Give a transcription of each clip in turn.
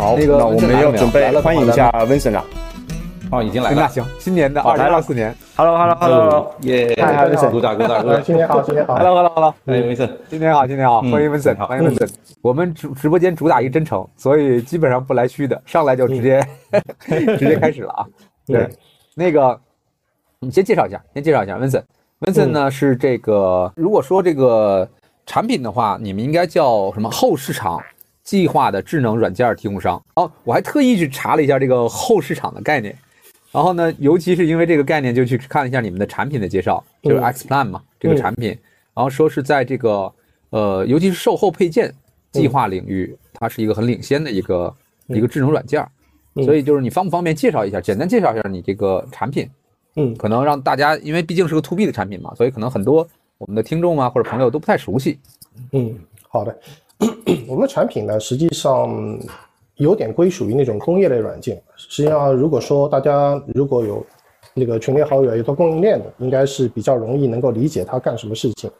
好，那个那我们要准备欢迎一下温森了。哦，已经来了。那行，新年的二零二四年，Hello，Hello，Hello，耶！嗨嗨，温森，鼓掌，鼓掌，鼓掌！新年好，新年好，Hello，Hello，Hello，哎，温森，新年好，新年好，欢迎温森，欢迎温森。我们直直播间主打一真诚，所以基本上不来虚的，上来就直接 直接开始了啊。对，那个你先介绍一下，先介绍一下温森。温森呢是这个，如果说这个产品的话，你们应该叫什么？后市场计划的智能软件提供商。哦，我还特意去查了一下这个后市场的概念。然后呢，尤其是因为这个概念，就去看了一下你们的产品的介绍，就是 X Plan 嘛，这个产品。然后说是在这个呃，尤其是售后配件计划领域，它是一个很领先的一个一个智能软件。所以就是你方不方便介绍一下，简单介绍一下你这个产品？嗯，可能让大家，因为毕竟是个 To B 的产品嘛，所以可能很多我们的听众啊或者朋友都不太熟悉。嗯，好的。我们的产品呢，实际上。有点归属于那种工业类软件。实际上，如果说大家如果有那个群里好友有做供应链的，应该是比较容易能够理解它干什么事情。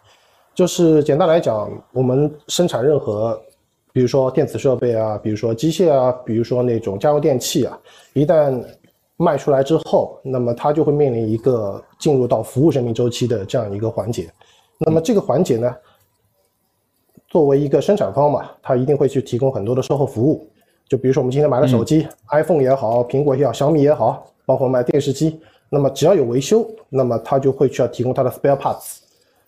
就是简单来讲，我们生产任何，比如说电子设备啊，比如说机械啊，比如说那种家用电器啊，一旦卖出来之后，那么它就会面临一个进入到服务生命周期的这样一个环节。那么这个环节呢，作为一个生产方嘛，它一定会去提供很多的售后服务。就比如说我们今天买了手机，iPhone 也好，苹果也好，小米也好，包括买电视机，那么只要有维修，那么它就会去要提供它的 spare parts。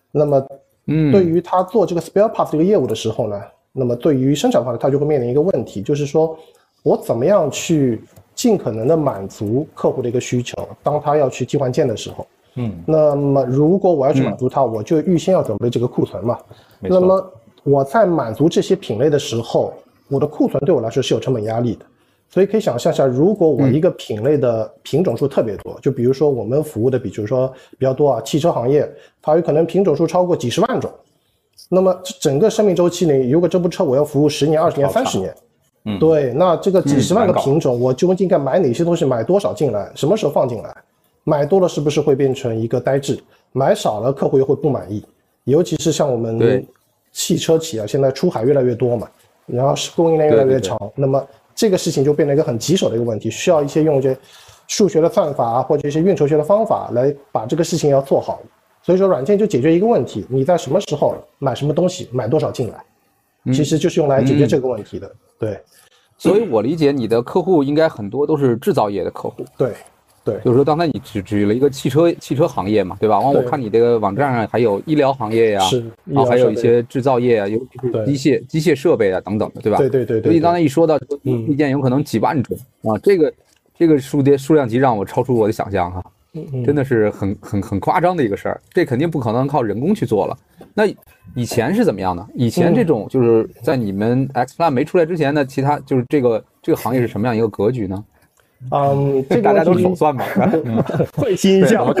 那么，嗯，对于他做这个 spare parts 这个业务的时候呢，那么对于生产方呢，他就会面临一个问题，就是说我怎么样去尽可能的满足客户的一个需求，当他要去替换件的时候，嗯，那么如果我要去满足他，我就预先要准备这个库存嘛。那么我在满足这些品类的时候。我的库存对我来说是有成本压力的，所以可以想象一下，如果我一个品类的品种数特别多，就比如说我们服务的，比如说比较多啊，汽车行业，它有可能品种数超过几十万种，那么整个生命周期里，如果这部车我要服务十年、二十年、三十年，嗯，对，那这个几十万个品种，我究竟该买哪些东西，买多少进来，什么时候放进来？买多了是不是会变成一个呆滞？买少了客户又会不满意？尤其是像我们汽车企业，现在出海越来越多嘛。然后是供应链越来越长，那么这个事情就变成一个很棘手的一个问题，需要一些用一些数学的算法或者一些运筹学的方法来把这个事情要做好。所以说，软件就解决一个问题：你在什么时候买什么东西，买多少进来，其实就是用来解决这个问题的。对，所以我理解你的客户应该很多都是制造业的客户。对。对，就是说刚才你举举了一个汽车汽车行业嘛，对吧？完我看你这个网站上还有医疗行业呀，是，然后还有一些制造业啊，尤其是机械机械设备啊等等的，对吧？对对对。所以刚才一说到意件有可能几万种啊，这个这个数的数量级让我超出我的想象哈，真的是很很很夸张的一个事儿，这肯定不可能靠人工去做了。那以前是怎么样的？以前这种就是在你们 X Plan 没出来之前呢，其他就是这个这个行业是什么样一个格局呢？嗯，这大家都手算吧，会心一笑，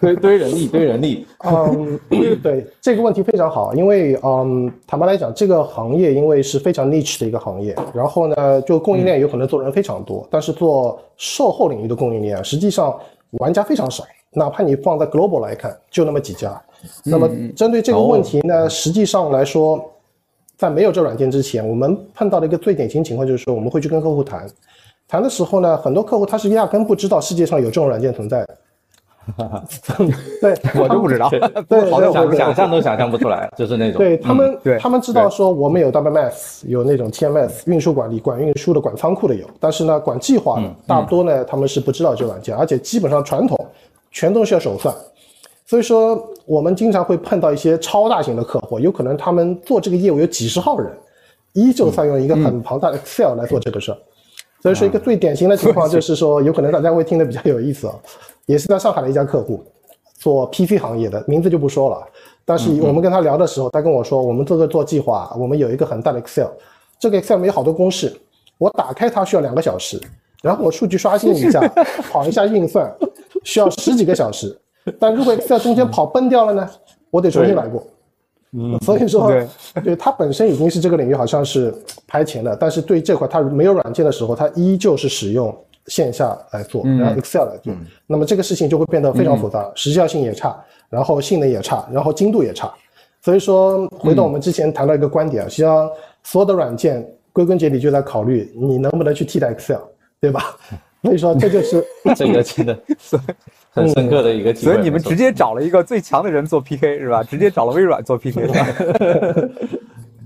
堆堆人力，堆人力。嗯，对这个问题非常好，因为嗯，坦白来讲，这个行业因为是非常 niche 的一个行业，然后呢，就供应链有可能做人非常多，但是做售后领域的供应链，实际上玩家非常少，哪怕你放在 global 来看，就那么几家。那么针对这个问题呢，实际上来说，在没有这软件之前，我们碰到的一个最典型情况就是说，我们会去跟客户谈。谈的时候呢，很多客户他是压根不知道世界上有这种软件存在。对，我就不知道，对，好想想象都想象不出来，就是那种。对他们，他们知道说我们有 WMS，有那种 TMS 运输管理、管运输的、管仓库的有，但是呢，管计划的大多呢，他们是不知道这软件，而且基本上传统全都是要手算。所以说，我们经常会碰到一些超大型的客户，有可能他们做这个业务有几十号人，依旧在用一个很庞大的 Excel 来做这个事儿。所以说，一个最典型的情况就是说，有可能大家会听得比较有意思啊，也是在上海的一家客户，做 PC 行业的，名字就不说了。但是我们跟他聊的时候，他跟我说，我们这个做计划，我们有一个很大的 Excel，这个 Excel 有好多公式，我打开它需要两个小时，然后我数据刷新一下，跑一下运算，需要十几个小时。但如果 Excel 中间跑崩掉了呢，我得重新来过。嗯，所以说，对它本身已经是这个领域好像是排前的，但是对这块它没有软件的时候，它依旧是使用线下来做，然后 Excel 来做。那么这个事情就会变得非常复杂，时效性也差，然后性能也差，然后精度也差。所以说，回到我们之前谈到一个观点啊，实际上所有的软件归根结底就在考虑你能不能去替代 Excel，对吧？所以说这就是这个真的 很深刻的一个体会。所以你们直接找了一个最强的人做 PK 是吧？直接找了微软做 PK。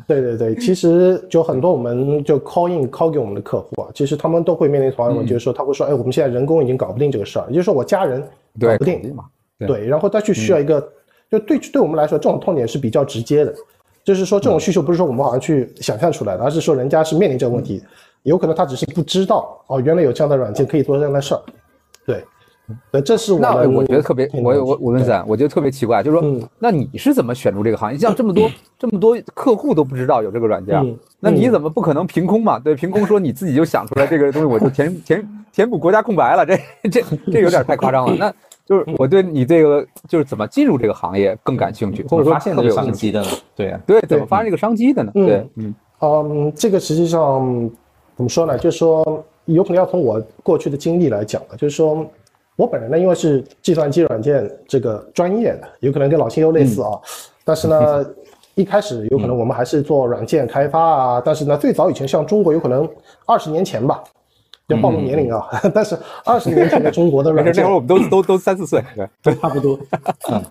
对对对，其实就很多我们就 call in call 给我们的客户啊，其实他们都会面临同样的问题，就是说他会说，哎，我们现在人工已经搞不定这个事儿，也就是说我家人搞不定嘛，对，然后他去需要一个，就对对我们来说，这种痛点是比较直接的，就是说这种需求不是说我们好像去想象出来的，而是说人家是面临这个问题，有可能他只是不知道哦，原来有这样的软件可以做这样的事儿，对。对，这是我那我觉得特别，我我我问三，我觉得特别奇怪，就是说，那你是怎么选入这个行业？像这么多 这么多客户都不知道有这个软件，那你怎么不可能凭空嘛？对，凭空说你自己就想出来这个东西，我就填 填填补国家空白了，这这这有点太夸张了。那就是 我对你这个就是怎么进入这个行业更感兴趣，或者说发现这个商机的呢？对呀，对，怎么发现这个商机的呢？对，嗯嗯，这个实际上怎么说呢？就是说有可能要从我过去的经历来讲了，就是说。我本人呢，因为是计算机软件这个专业的，有可能跟老秦又类似啊。但是呢，一开始有可能我们还是做软件开发啊。但是呢，最早以前像中国，有可能二十年前吧，要暴露年龄啊。但是二十年前的中国的软件，那会儿我们都都都三四岁，对，差不多。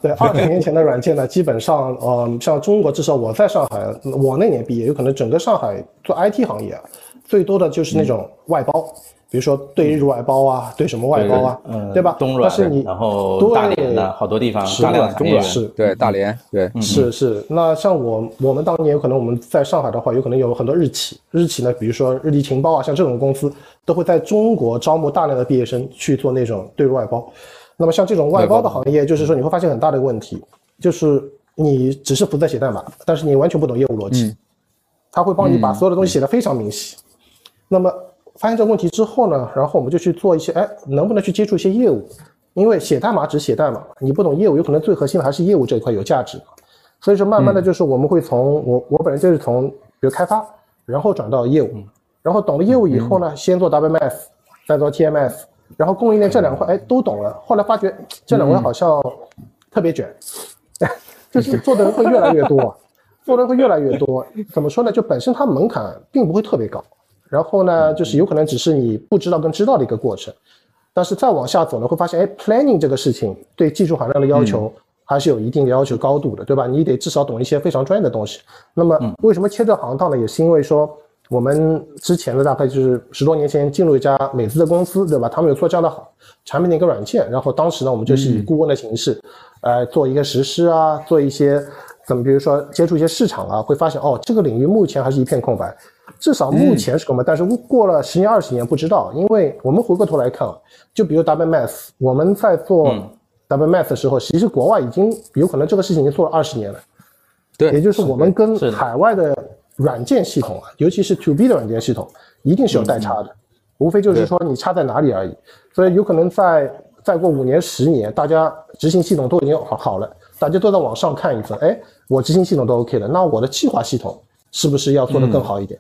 对，二十年前的软件呢，基本上，呃，像中国，至少我在上海，我那年毕业，有可能整个上海做 IT 行业，最多的就是那种外包。比如说对日外包啊，对什么外包啊，对吧？东软，但是你然后大连的好多地方，大连中软是，对大连，对，是是。那像我我们当年有可能我们在上海的话，有可能有很多日企，日企呢，比如说日立情报啊，像这种公司都会在中国招募大量的毕业生去做那种对日外包。那么像这种外包的行业，就是说你会发现很大的一个问题，就是你只是负责写代码，但是你完全不懂业务逻辑，他会帮你把所有的东西写得非常明细。那么发现这个问题之后呢，然后我们就去做一些，哎，能不能去接触一些业务？因为写代码只写代码，你不懂业务，有可能最核心的还是业务这一块有价值。所以说，慢慢的就是我们会从我我本人就是从比如开发，然后转到业务，然后懂了业务以后呢，先做 WMS，再做 TMS，然后供应链这两块哎都懂了。后来发觉这两块好像特别卷，就是做的人会越来越多，做的人会越来越多。怎么说呢？就本身它门槛并不会特别高。然后呢，就是有可能只是你不知道跟知道的一个过程，但是再往下走呢，会发现，哎，planning 这个事情对技术含量的要求还是有一定的要求高度的，对吧？你得至少懂一些非常专业的东西。那么为什么切这行当呢？也是因为说我们之前的大概就是十多年前进入一家美资的公司，对吧？他们有做这样的好产品的一个软件，然后当时呢，我们就是以顾问的形式，呃，做一个实施啊，做一些怎么，比如说接触一些市场啊，会发现哦，这个领域目前还是一片空白。至少目前是空白，但是过了十年二十年不知道，因为我们回过头来看啊，就比如 WMS，我们在做 WMS 的时候，其实国外已经有可能这个事情已经做了二十年了。对，也就是我们跟海外的软件系统啊，尤其是 To B 的软件系统，一定是有代差的，无非就是说你差在哪里而已。所以有可能在再过五年十年，大家执行系统都已经好好了，大家都在往上看一份，哎，我执行系统都 OK 了，那我的计划系统是不是要做得更好一点？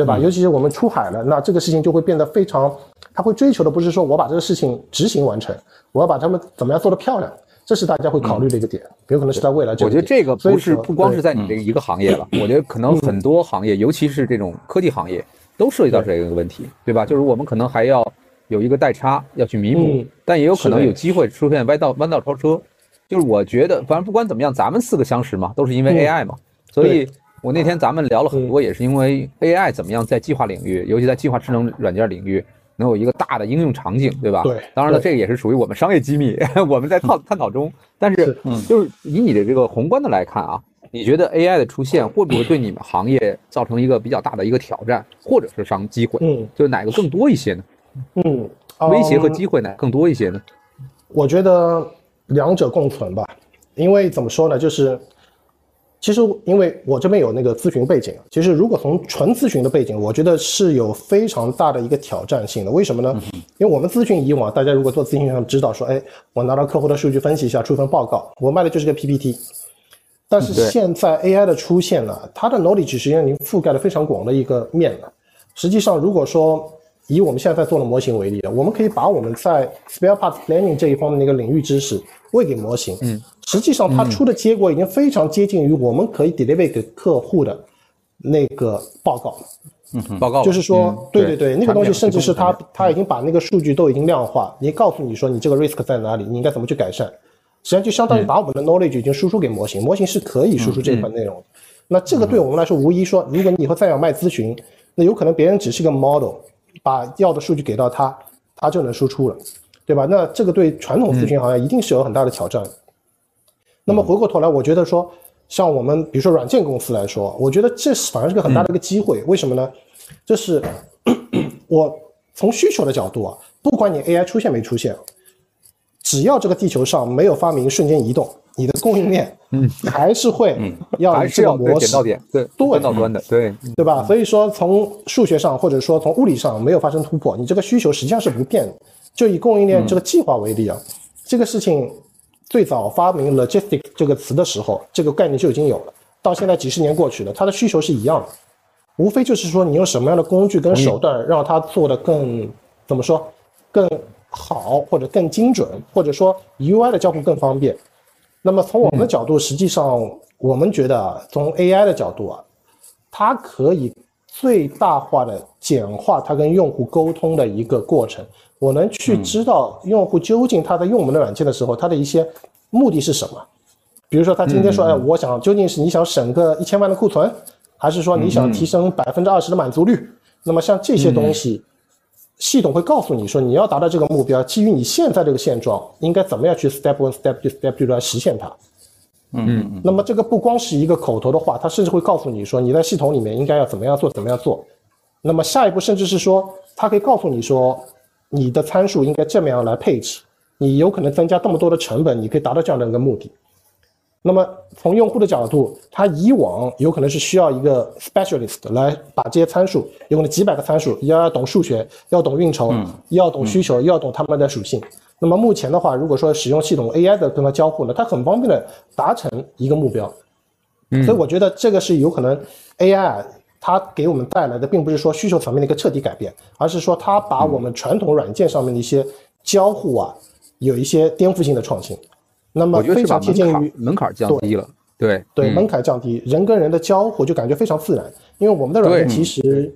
对吧？尤其是我们出海了，那这个事情就会变得非常，他会追求的不是说我把这个事情执行完成，我要把他们怎么样做得漂亮，这是大家会考虑的一个点，有可能是在未来。我觉得这个不是不光是在你这个一个行业了，我觉得可能很多行业，尤其是这种科技行业，都涉及到这个问题，对吧？就是我们可能还要有一个代差要去弥补，但也有可能有机会出现弯道弯道超车。就是我觉得，反正不管怎么样，咱们四个相识嘛，都是因为 AI 嘛，所以。我那天咱们聊了很多，也是因为 AI 怎么样在计划领域，尤其在计划智能软件领域，能有一个大的应用场景，对吧？对。当然了，这个也是属于我们商业机密，我们在探 探讨中。但是，就是以你的这个宏观的来看啊，你觉得 AI 的出现会不会对你们行业造成一个比较大的一个挑战，或者是商机会？嗯，就是哪个更多一些呢？嗯，威胁和机会呢更多一些呢？我觉得两者共存吧，因为怎么说呢，就是。其实，因为我这边有那个咨询背景，其实如果从纯咨询的背景，我觉得是有非常大的一个挑战性的。为什么呢？因为我们咨询以往，大家如果做咨询，上知道说，哎，我拿到客户的数据分析一下，出一份报告，我卖的就是个 PPT。但是现在 AI 的出现了，它的 knowledge 实际上已经覆盖了非常广的一个面了。实际上，如果说以我们现在在做的模型为例，我们可以把我们在 spare parts planning 这一方面的一个领域知识喂给模型，嗯。实际上，它出的结果已经非常接近于我们可以 deliver 给客户的那个报告。嗯报告就是说，对对对，那个东西甚至是他他已经把那个数据都已经量化，你告诉你说你这个 risk 在哪里，你应该怎么去改善，实际上就相当于把我们的 knowledge 已经输出给模型，模型是可以输出这一块内容的。那这个对我们来说，无疑说，如果你以后再要卖咨询，那有可能别人只是个 model，把要的数据给到他，他就能输出了，对吧？那这个对传统咨询行业一定是有很大的挑战的。那么回过头来，我觉得说，像我们比如说软件公司来说，我觉得这是反而是个很大的一个机会。为什么呢？就是 我从需求的角度啊，不管你 AI 出现没出现，只要这个地球上没有发明瞬间移动，你的供应链，嗯，还是会要以这个还是要对模式。点到点，对，对。端到端的，对，对吧？所以说从数学上或者说从物理上没有发生突破，你这个需求实际上是不变的。就以供应链这个计划为例啊，这个事情最早发明 logistic 这个词的时候，这个概念就已经有了，到现在几十年过去了，它的需求是一样的，无非就是说你用什么样的工具跟手段让它做得更怎么说更好，或者更精准，或者说 UI 的交互更方便。那么从我们的角度，实际上我们觉得啊，从 AI 的角度啊，它可以最大化的简化它跟用户沟通的一个过程。我能去知道用户究竟他在用我们的软件的时候，他的一些目的是什么。比如说，他今天说，哎，我想究竟是你想省个一千万的库存，还是说你想提升百分之二十的满足率？那么像这些东西，系统会告诉你说，你要达到这个目标，基于你现在这个现状，应该怎么样去 step one、step two、step two 来实现它。嗯，那么这个不光是一个口头的话，它甚至会告诉你说你在系统里面应该要怎么样做，怎么样做。那么下一步甚至是说，它可以告诉你说你的参数应该这么样来配置，你有可能增加这么多的成本，你可以达到这样的一个目的。那么从用户的角度，他以往有可能是需要一个 specialist 来把这些参数，有可能几百个参数，要懂数学，要懂运筹，要懂需求，要懂他们的属性。那么目前的话，如果说使用系统 AI 的跟它交互呢，它很方便的达成一个目标。所以我觉得这个是有可能 AI 啊，它给我们带来的并不是说需求层面的一个彻底改变，而是说它把我们传统软件上面的一些交互啊，有一些颠覆性的创新。那么非常贴近于槛门槛降低了，对对，门槛降低，人跟人的交互就感觉非常自然。因为我们的软件其实，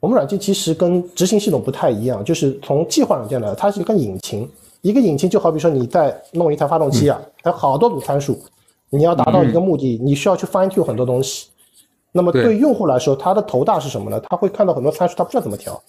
我们软件其实跟执行系统不太一样，就是从计划软件来，它是一个引擎。一个引擎就好比说你在弄一台发动机啊，它有好多组参数，你要达到一个目的，你需要去 fine tune 很多东西。那么对对用户来说，他的头大是什么呢？他会看到很多参数，他不知道怎么调。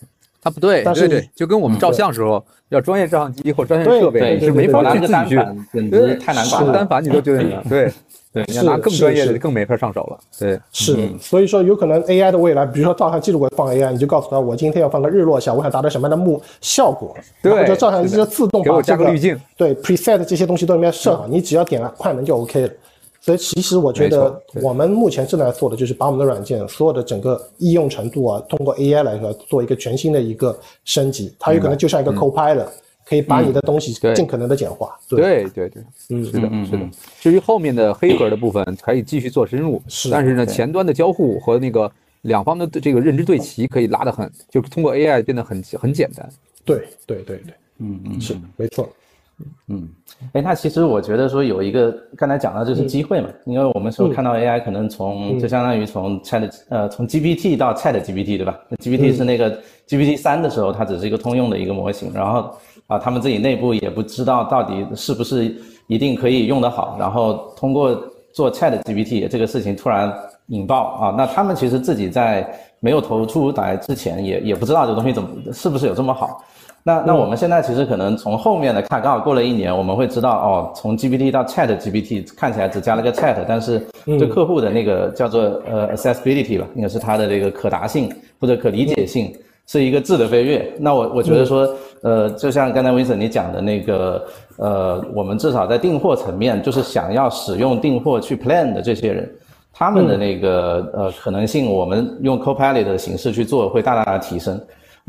它不对，但是对对，就跟我们照相时候要专业照相机或专业设备对是没法去自己去，单反简直太难搞了。单反你都觉得对对，你要拿是更专业的更没法上手了，对，是，所以说有可能 AI 的未来，比如说照相机如果放 AI，你就告诉他我今天要放个日落下，我想达到什么样的目效果，对这照相机就自动给我把这个加个滤镜，对 preset 这些东西都里面设好，你只要点了快门就 OK 了。所以其实我觉得我们目前正在做的就是把我们的软件所有的整个易用程度啊，通过 AI 来说做一个全新的一个升级，它有可能就像一个 Copilot，可以把你的东西尽可能的简化。对对对，嗯是的嗯，是的。至于后面的黑盒的部分，可以继续做深入，是但是呢，前端的交互和那个两方的这个认知对齐可以拉得很，就是通过 AI 变得很很简单。对对对对，嗯嗯，是没错。嗯，哎，那其实我觉得说有一个刚才讲到就是机会嘛，因为我们说看到 AI 可能从就相当于从 Chat 呃从 GPT 到 Chat GPT 对吧？那 GPT 是那个 GPT 三的时候，它只是一个通用的一个模型，然后啊他们自己内部也不知道到底是不是一定可以用得好，然后通过做 Chat GPT 这个事情突然引爆啊，那他们其实自己在没有投出来之前也也不知道这个东西怎么是不是有这么好。那那我们现在其实可能从后面的看，刚好过了一年，我们会知道哦，从 GPT 到 Chat GPT 看起来只加了个 Chat，但是对客户的那个叫做呃 accessibility 吧，应该是它的这个可达性或者可理解性是一个质的飞跃。那我我觉得说，呃，就像刚才 Vincent 你讲的那个，呃，我们至少在订货层面，就是想要使用订货去 plan 的这些人。他们的那个呃可能性，我们用 Copilot 的形式去做，会大大的提升。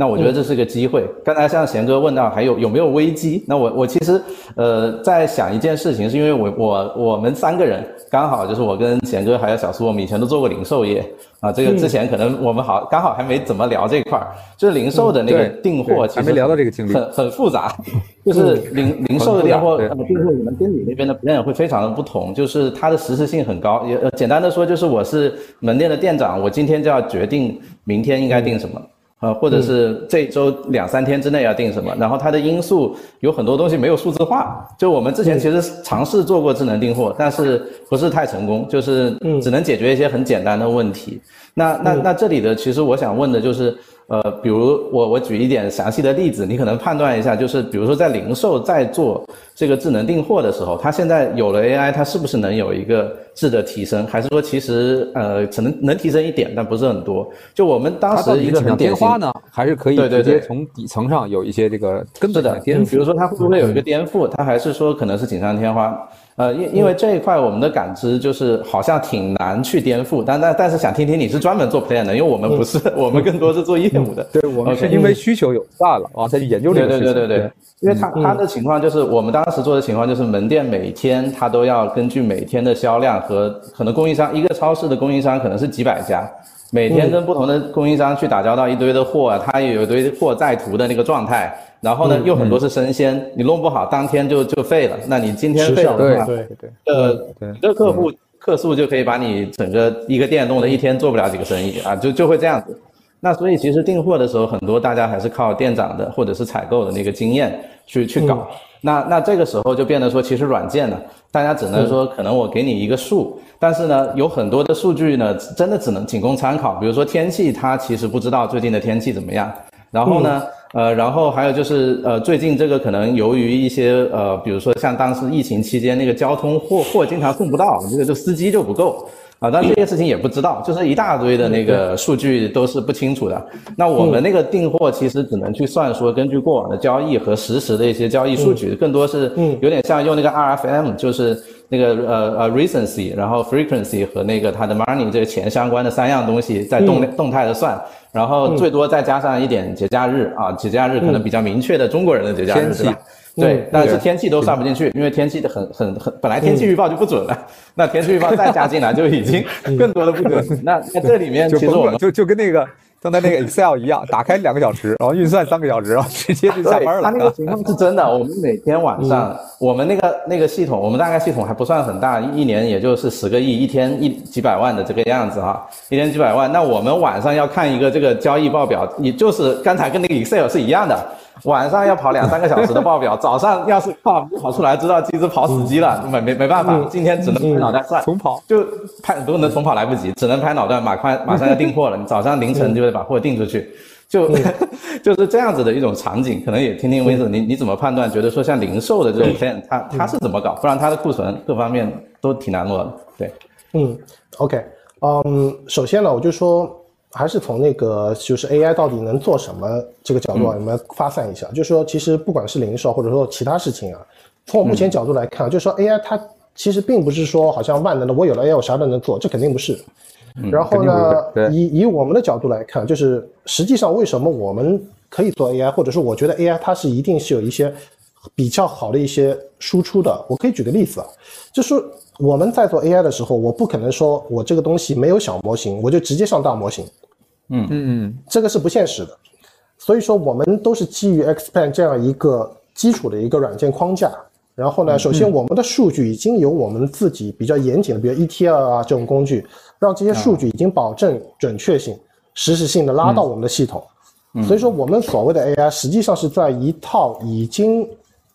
那我觉得这是个机会。刚才像贤哥问到还有有没有危机，那我我其实呃在想一件事情，是因为我我我们三个人刚好就是我跟贤哥还有小苏，我们以前都做过零售业啊。这个之前可能我们好刚好还没怎么聊这块儿，就是零售的那个订货，其实还没聊到这个经历，很很复杂。就是零零售的订货，呃，订货你们跟你那边的 plan 会非常的不同，就是它的实时性很高。也呃简单的说，就是我是门店的店长，我今天就要决定明天应该订什么。呃，或者是这周两三天之内要定什么，然后它的因素有很多东西没有数字化。就我们之前其实尝试做过智能订货，但是不是太成功，就是只能解决一些很简单的问题。那那那这里的其实我想问的就是。呃，比如我我举一点详细的例子，你可能判断一下，就是比如说在零售在做这个智能订货的时候，它现在有了 AI，它是不是能有一个质的提升？还是说其实呃可能能提升一点，但不是很多？就我们当时一个很典型呢，还是可以直接从底层上有一些这个根本的颠覆。比如说它会不会有一个颠覆？它还是说可能是锦上添花？呃，因因为这一块我们的感知就是好像挺难去颠覆，但但但是想听听你是专门做 plan 的，因为我们不是，我们更多是做业务的。对，我们是因为需求有大了啊，才去研究这个事情。对对对对，因为他他的情况就是我们当时做的情况就是门店每天他都要根据每天的销量和可能供应商一个超市的供应商可能是几百家，每天跟不同的供应商去打交道，一堆的货，他也有一堆货在途的那个状态。然后呢，又很多是生鲜，你弄不好当天就就废了。那你今天废了的话，对对对，呃，你的客户客诉就可以把你整个一个店弄得一天做不了几个生意啊，就就会这样子。那所以其实订货的时候，很多大家还是靠店长的或者是采购的那个经验去去搞。那那这个时候就变得说，其实软件呢，大家只能说可能我给你一个数，但是呢，有很多的数据呢，真的只能仅供参考。比如说天气，它其实不知道最近的天气怎么样。然后呢？呃，然后还有就是，呃，最近这个可能由于一些呃，比如说像当时疫情期间那个交通货货经常送不到，这个就司机就不够。啊，但这些事情也不知道，就是一大堆的那个数据都是不清楚的。那我们那个订货其实只能去算说，根据过往的交易和实时的一些交易数据，更多是有点像用那个 RFM，就是那个呃呃 recency，然后 frequency 和那个它的 money 这个钱相关的三样东西在动动态的算。然后最多再加上一点节假日啊，节假日可能比较明确的中国人的节假日是吧？对，但是天气都算不进去，因为天气的很很很，本来天气预报就不准了，那天气预报再加进来就已经更多的不准。那那这里面其实我们就就跟那个。刚才那个 Excel 一样，打开两个小时，然后运算三个小时，然后直接就下班了。他那个情况是真的。我们每天晚上，我们那个那个系统，我们大概系统还不算很大，一年也就是十个亿，一天一几百万的这个样子哈，一天几百万。那我们晚上要看一个这个交易报表，也就是刚才跟那个 Excel 是一样的。晚上要跑两三个小时的报表，早上要是跑跑出来，知道机子跑死机了，没没没办法，今天只能拍脑袋算，重跑就拍不能重跑来不及，只能拍脑袋，马快 马上要订货了，你早上凌晨就得把货订出去，就 就是这样子的一种场景，可能也听听威子，你你怎么判断？觉得说像零售的这种 plan，它它是怎么搞？不然它的库存各方面都挺难落的。对，嗯，OK，嗯，首先呢，我就说。还是从那个就是 AI 到底能做什么这个角度啊，我们发散一下。就是说，其实不管是零售或者说其他事情啊，从我目前角度来看，就是说 AI 它其实并不是说好像万能的，我有了 AI 我啥都能做，这肯定不是。然后呢，以以我们的角度来看，就是实际上为什么我们可以做 AI，或者说我觉得 AI 它是一定是有一些比较好的一些输出的。我可以举个例子啊，就是我们在做 AI 的时候，我不可能说我这个东西没有小模型，我就直接上大模型。嗯嗯嗯，这个是不现实的，所以说我们都是基于 Xplan 这样一个基础的一个软件框架。然后呢，首先我们的数据已经有我们自己比较严谨的，比如 ETL 啊这种工具，让这些数据已经保证准确性、实时性的拉到我们的系统。所以说我们所谓的 AI 实际上是在一套已经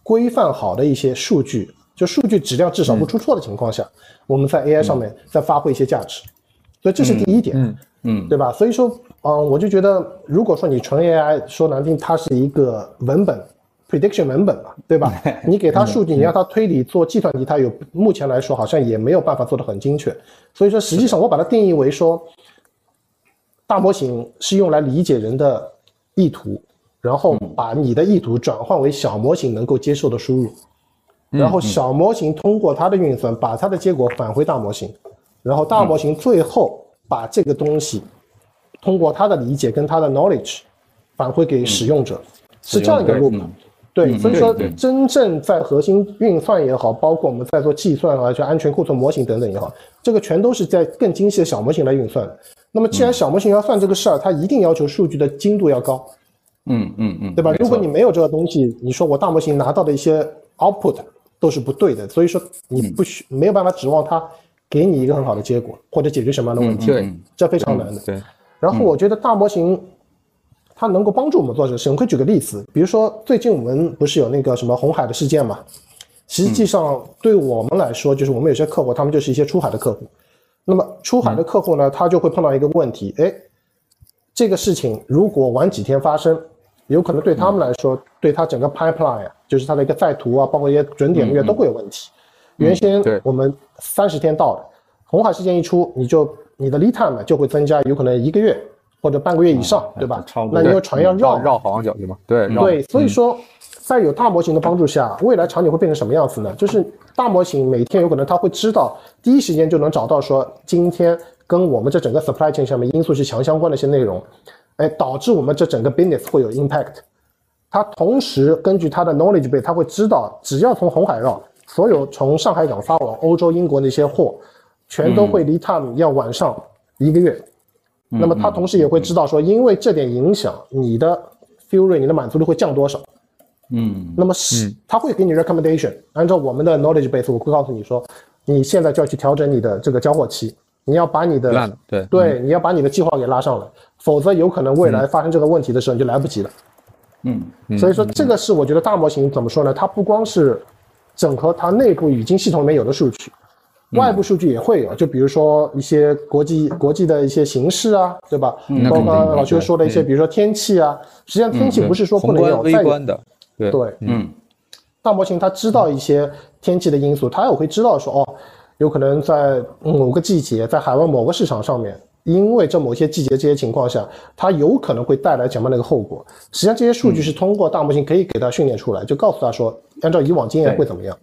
规范好的一些数据，就数据质量至少不出错的情况下，我们在 AI 上面再发挥一些价值。所以这是第一点。嗯嗯，对吧？所以说，嗯，我就觉得，如果说你纯 AI，说难听，它是一个文本 prediction 文本嘛，对吧？你给它数据，你让它推理做计算题，它有目前来说好像也没有办法做得很精确。所以说，实际上我把它定义为说，大模型是用来理解人的意图，然后把你的意图转换为小模型能够接受的输入，然后小模型通过它的运算，把它的结果返回大模型，然后大模型最后。把这个东西通过它的理解跟它的 knowledge，返回给使用者，是这样一个路。嗯对，所以说真正在核心运算也好，包括我们在做计算啊，就安全库存模型等等也好，这个全都是在更精细的小模型来运算的。那么既然小模型要算这个事儿，它一定要求数据的精度要高，嗯嗯嗯，对吧？如果你没有这个东西，你说我大模型拿到的一些 output 都是不对的，所以说你不需没有办法指望它给你一个很好的结果或者解决什么样的问题，对这非常难的。对，然后我觉得大模型它能够帮助我们做这个事。我可以举个例子，比如说最近我们不是有那个什么红海的事件嘛？实际上对我们来说，就是我们有些客户，他们就是一些出海的客户。那么出海的客户呢，他就会碰到一个问题，哎，这个事情如果晚几天发生，有可能对他们来说，对他整个 pipeline 啊，就是他的一个在途啊，包括一些准点率都会有问题。原先我们三十天到的，红海事件一出，你就你的 lead time 就会增加，有可能一个月或者半个月以上，对吧超？那因为船要绕绕绕好久对吗？对，绕对，所以说在有大模型的帮助下，未来场景会变成什么样子呢？就是大模型每天有可能它会知道，第一时间就能找到说今天跟我们这整个 supply chain 上面因素是强相关的一些内容，哎，导致我们这整个 business 会有 impact。他同时根据他的 knowledge base，他会知道只要从红海绕，所有从上海港发往欧洲、英国那些货，全都会离 time 要晚上一个月。那么他同时也会知道说，因为这点影响，你的 fill rate、你的满足率会降多少。嗯。那么是他会给你 recommendation，按照我们的 knowledge base，我会告诉你说，你现在就要去调整你的这个交货期，你要把你的对。对，你要把你的计划给拉上来，否则有可能未来发生这个问题的时候你就来不及了。嗯所以说这个是我觉得大模型怎么说呢？它不光是整合它内部已经系统里面有的数据，外部数据也会有，就比如说一些国际国际的一些形势啊，对吧？包括老薛说的一些，比如说天气啊，实际上天气不是说不能有，微观的，对。对，嗯。大模型它知道一些天气的因素，它也会知道说哦，有可能在某个季节，在海外某个市场上面，因为这某些季节这些情况下，它有可能会带来什么样的一个后果。实际上这些数据是通过大模型可以给它训练出来，就告诉它说，按照以往经验会怎么样。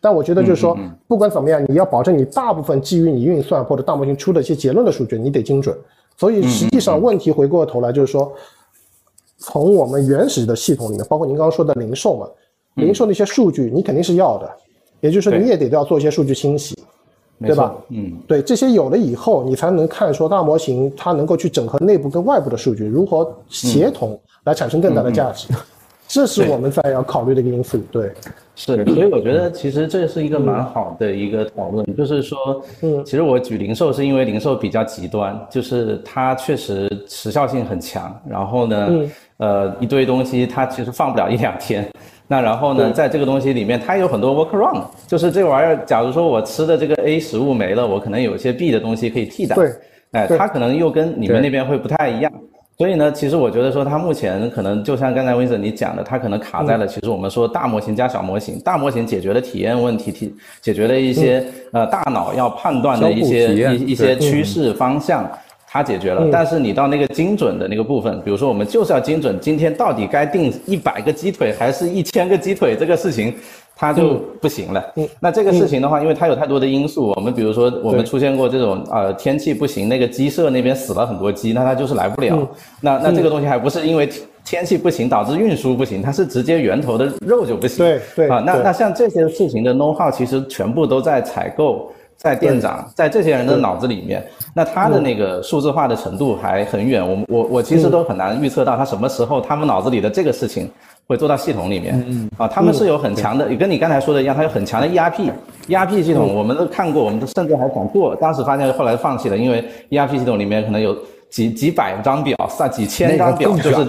但我觉得就是说，不管怎么样，你要保证你大部分基于你运算或者大模型出的一些结论的数据，你得精准。所以实际上问题回过头来就是说，从我们原始的系统里面，包括您刚刚说的零售嘛，零售的一些数据你肯定是要的，也就是说你也得要做一些数据清洗，没对吧？嗯。对，这些有了以后，你才能看说大模型它能够去整合内部跟外部的数据，如何协同来产生更大的价值，这是我们在要考虑的一个因素。对，是，所以我觉得其实这是一个蛮好的一个讨论，就是说，嗯。其实我举零售是因为零售比较极端，就是它确实时效性很强，然后呢，嗯。呃，一堆东西它其实放不了一两天，那然后呢，在这个东西里面，它有很多 workaround，就是这玩意儿，假如说我吃的这个 A 食物没了，我可能有一些 B 的东西可以替代，对，哎，它可能又跟你们那边会不太一样。所以呢，其实我觉得说，它目前可能就像刚才 Vincent 你讲的，它可能卡在了，其实我们说大模型加小模型，大模型解决了体验问题，体解决了一些、呃大脑要判断的一些一一些趋势方向。它解决了，但是你到那个精准的那个部分，比如说我们就是要精准，今天到底该定一百个鸡腿还是一千个鸡腿，这个事情它就不行了。那这个事情的话，因为它有太多的因素，我们比如说我们出现过这种呃天气不行，那个鸡舍那边死了很多鸡，那它就是来不了。那那这个东西还不是因为天天气不行导致运输不行，它是直接源头的肉就不行。对对啊，那那像这些事情的 know how 其实全部都在采购。在店长，在这些人的脑子里面，那他的那个数字化的程度还很远。我我我其实都很难预测到他什么时候他们脑子里的这个事情会做到系统里面。嗯啊，他们是有很强的，也跟你刚才说的一样，他有很强的 ERP，ERP 系统我们都看过，我们都甚至还想做，当时发现后来放弃了，因为 ERP 系统里面可能有。几几百张表，上几千张表，就是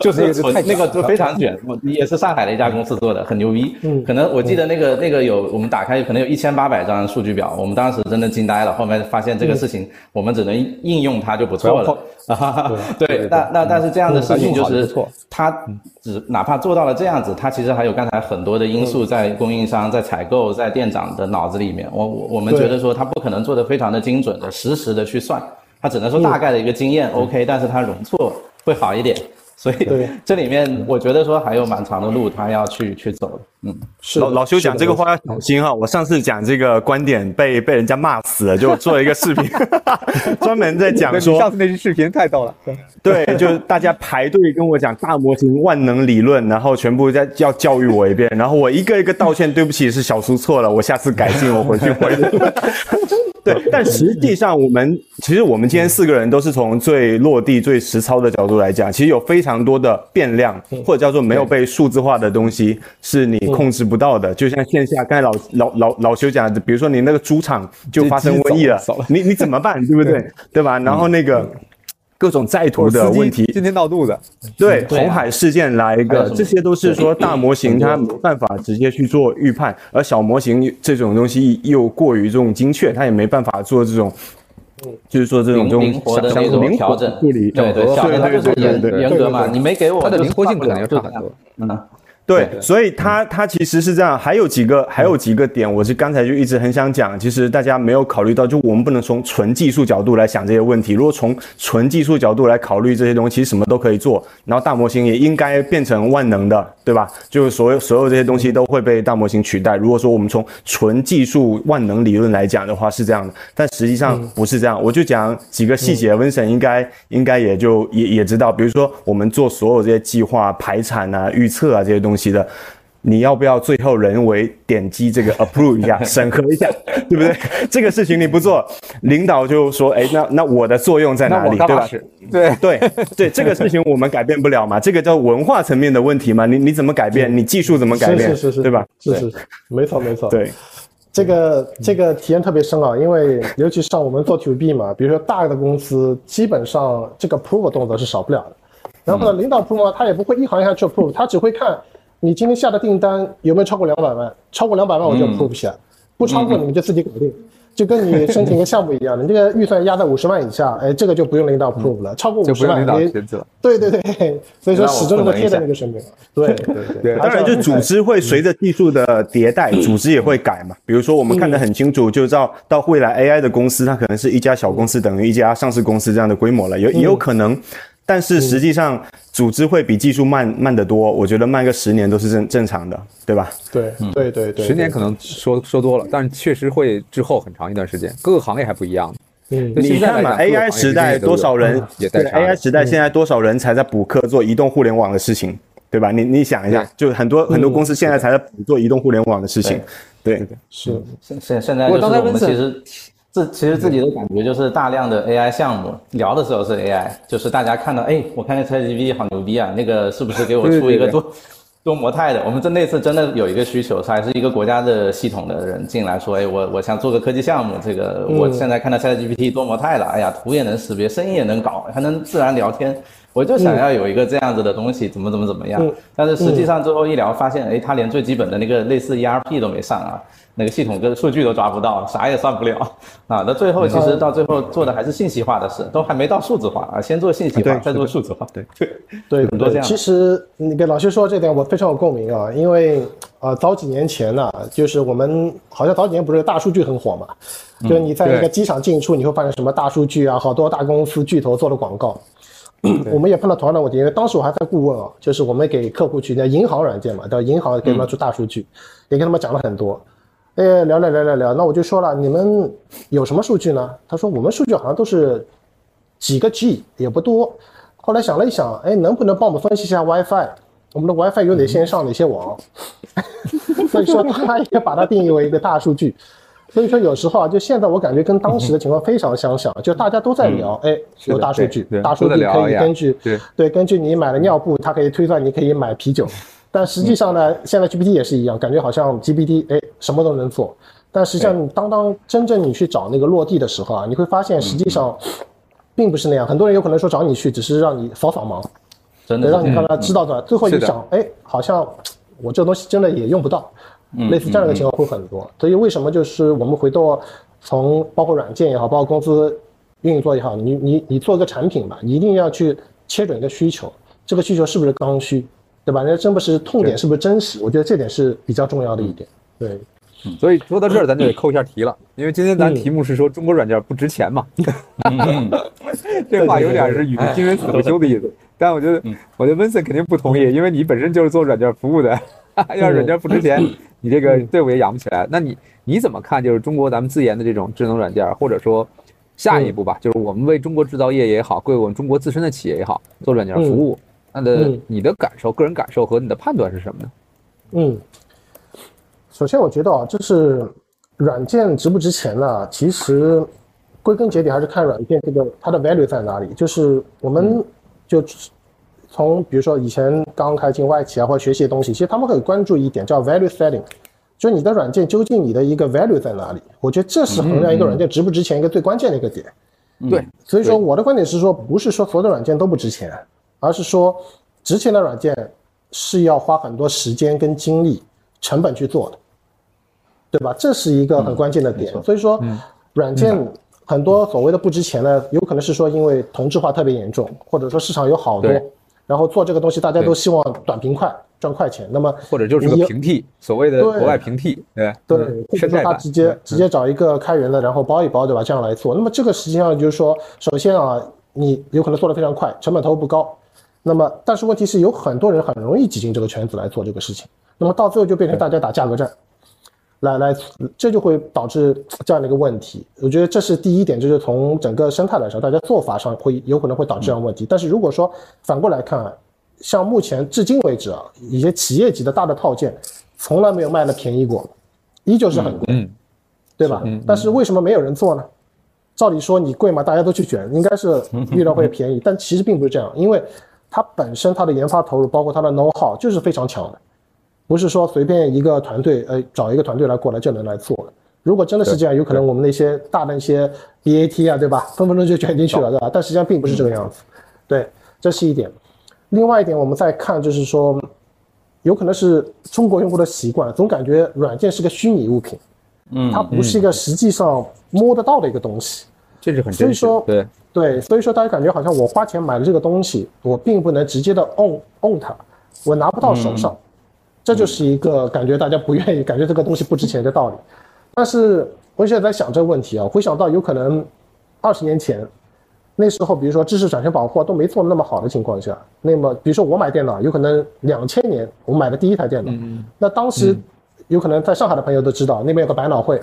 就是纯那个就非常卷，我也是上海的一家公司做的，很牛逼。嗯，可能我记得那个那个有我们打开可能有一千八百张数据表，我们当时真的惊呆了。后面发现这个事情我们只能应用它就不错了。啊，对，那那但是这样的事情就是它只哪怕做到了这样子，它其实还有刚才很多的因素在供应商、在采购、在店长的脑子里面。我我我们觉得说它不可能做的非常的精准的、实时的去算。它只能说大概的一个经验 OK，但是它容错会好一点所以这里面我觉得说还有蛮长的路，他要去去走的。嗯，是老老修讲这个话要小心哈。我上次讲这个观点被被人家骂死了，就做了一个视频，专门在讲说。上次那期视频太逗了。对，就是大家排队跟我讲大模型万能理论，然后全部在要教育我一遍，然后我一个一个道歉，对不起，是小叔错了，我下次改进，我回去回。对，但实际上我们其实我们今天四个人都是从最落地、最实操的角度来讲，其实有非常多的变量，或者叫做没有被数字化的东西，是你控制不到的。就像线下刚才老老老老修讲的，比如说你那个猪场就发生瘟疫了，你你怎么办？对不对？对吧？然后那个。各种在途的问题，今天闹肚子，对红海事件来一个，这些都是说大模型它没办法直接去做预判，而小模型这种东西又过于这种精确，它也没办法做这种，就是说这种灵活的那种调整对对对对对，严格嘛，你没给我，它的灵活性可能要差很多，嗯。对，所以它它其实是这样，还有几个还有几个点，我是刚才就一直很想讲，其实大家没有考虑到，就我们不能从纯技术角度来想这些问题。如果从纯技术角度来考虑这些东西，其实什么都可以做，然后大模型也应该变成万能的，对吧？就是所有所有这些东西都会被大模型取代。如果说我们从纯技术万能理论来讲的话，是这样的，但实际上不是这样。我就讲几个细节，温森应该应该也就也也知道，比如说我们做所有这些计划、排产啊、预测啊这些东西。西的，你要不要最后人为点击这个 approve 一下，审核一下，对不对？这个事情你不做，领导就说，哎，那那我的作用在哪里，对吧？对对对，这个事情我们改变不了嘛，这个叫文化层面的问题嘛，你你怎么改变？你技术怎么改变？是是是，对吧？是是，没错没错。对，这个这个体验特别深啊，因为尤其像我们做 to B 嘛，比如说大的公司，基本上这个 approve 动作是少不了的。然后呢，领导 approve，他也不会一行一行去 approve，他只会看。你今天下的订单有没有超过两百万？超过两百万我就 approve 下，不超过你们就自己搞定，就跟你申请一个项目一样的，你这个预算压在五十万以下，哎，这个就不用领导 approve 了，超过五十万你对对对，所以说始终能够贴在那个水平。对 对对，当然就组织会随着技术的迭代，组织也会改嘛。比如说我们看得很清楚，就到到未来 AI 的公司，它可能是一家小公司等于一家上市公司这样的规模了，有也有可能。但是实际上，组织会比技术慢慢得多。我觉得慢个十年都是正正常的，对吧？对，对对对，十年可能说说多了，但是确实会滞后很长一段时间。各个行业还不一样。嗯，你看嘛，AI 时代多少人也在 AI 时代现在多少人才在补课做移动互联网的事情，对吧？你你想一下，就很多很多公司现在才在补做移动互联网的事情。对，是现现现在就是我们其实。自其实自己的感觉就是大量的 AI 项目聊的时候是 AI，就是大家看到哎，我看那 ChatGPT 好牛逼啊，那个是不是给我出一个多多模态的？我们这那次真的有一个需求，还是一个国家的系统的人进来说，哎，我我想做个科技项目，这个我现在看到 ChatGPT 多模态了，哎呀，图也能识别，声音也能搞，还能自然聊天，我就想要有一个这样子的东西，怎么怎么怎么样？但是实际上最后一聊发现，哎，他连最基本的那个类似 ERP 都没上啊。那个系统跟数据都抓不到，啥也算不了啊！那最后其实到最后做的还是信息化的事，都还没到数字化啊，先做信息化，再做数字化。对 对对，很多这样。其实你给老师说这点，我非常有共鸣啊，因为呃，早几年前呢，就是我们好像早几年不是大数据很火嘛，就你在一个机场进出，你会发现什么大数据啊，好多大公司巨头做的广告。我们也碰到同样的问题，因为当时我还在顾问啊，就是我们给客户去那银行软件嘛，到银行给他们做大数据，也跟他们讲了很多。哎，聊聊聊聊聊，那我就说了，你们有什么数据呢？他说我们数据好像都是几个 G，也不多。后来想了一想，哎，能不能帮我们分析一下 WiFi？我们的 WiFi 有哪些上哪些网？所以说他也把它定义为一个大数据。所以说有时候啊，就现在我感觉跟当时的情况非常相像，就大家都在聊，哎，有大数据，大数据可以根据对根据你买了尿布，它可以推算你可以买啤酒。但实际上呢，现在 GPT 也是一样，感觉好像 GPT 哎什么都能做。但实际上，当当真正你去找那个落地的时候啊，你会发现实际上并不是那样。很多人有可能说找你去，只是让你扫扫盲，真的让你让他知道的。最后一想，哎，好像我这东西真的也用不到。类似这样的情况会很多。所以为什么就是我们回到从包括软件也好，包括公司运作也好，你你你做个产品吧，你一定要去切准一个需求，这个需求是不是刚需？对吧？那真不是痛点，是不是真实？我觉得这点是比较重要的一点。对，所以说到这儿，咱就得扣一下题了，因为今天咱题目是说中国软件不值钱嘛。这话有点是语不惊人死不休的意思。但我觉得，我觉得温森肯定不同意，因为你本身就是做软件服务的，要软件不值钱，你这个队伍也养不起来。那你你怎么看？就是中国咱们自研的这种智能软件，或者说下一步吧，就是我们为中国制造业也好，为我们中国自身的企业也好，做软件服务，那的你的感受、个人感受和你的判断是什么呢？嗯，首先我觉得啊，就是软件值不值钱呢？其实归根结底还是看软件这个它的 value 在哪里。就是我们就从比如说以前刚开进外企啊，或者学习的东西，其实他们会关注一点叫 value setting，就是你的软件究竟你的一个 value 在哪里？我觉得这是衡量一个软件值不值钱一个最关键的一个点。对，所以说我的观点是说，不是说所有的软件都不值钱，而是说值钱的软件。是要花很多时间跟精力成本去做的，对吧？这是一个很关键的点。所以说，软件很多所谓的不值钱呢，有可能是说因为同质化特别严重，或者说市场有好多，然后做这个东西大家都希望短平快赚快钱。那么或者就是个平替，所谓的国外平替，对对，或者说他直接直接找一个开源的，然后包一包，对吧？这样来做。那么这个实际上就是说，首先啊，你有可能做的非常快，成本投入不高。那么，但是问题是有很多人很容易挤进这个圈子来做这个事情，那么到最后就变成大家打价格战，来来，这就会导致这样的一个问题。我觉得这是第一点，就是从整个生态来说，大家做法上会有可能会导致这样问题。但是如果说反过来看，像目前至今为止啊，一些企业级的大的套件，从来没有卖的便宜过，依旧是很贵，对吧？但是为什么没有人做呢？照理说你贵嘛，大家都去卷，应该是 预料会便宜，但其实并不是这样，因为。它本身它的研发投入，包括它的 know how 就是非常强的，不是说随便一个团队，呃，找一个团队来过来就能来做的。如果真的是这样，有可能我们那些大的一些 BAT 啊，对吧，分分钟就卷进去了，对吧？但实际上并不是这个样子。对，这是一点。另外一点，我们再看就是说，有可能是中国用户的习惯，总感觉软件是个虚拟物品，嗯，它不是一个实际上摸得到的一个东西。这是很真实，对。对，所以说大家感觉好像我花钱买了这个东西，我并不能直接的 own own 它，我拿不到手上，这就是一个感觉大家不愿意，感觉这个东西不值钱的道理。但是我现在在想这个问题啊，回想到有可能二十年前，那时候比如说知识产权保护都没做那么好的情况下，那么比如说我买电脑，有可能两千年我买的第一台电脑，那当时有可能在上海的朋友都知道，那边有个百脑汇，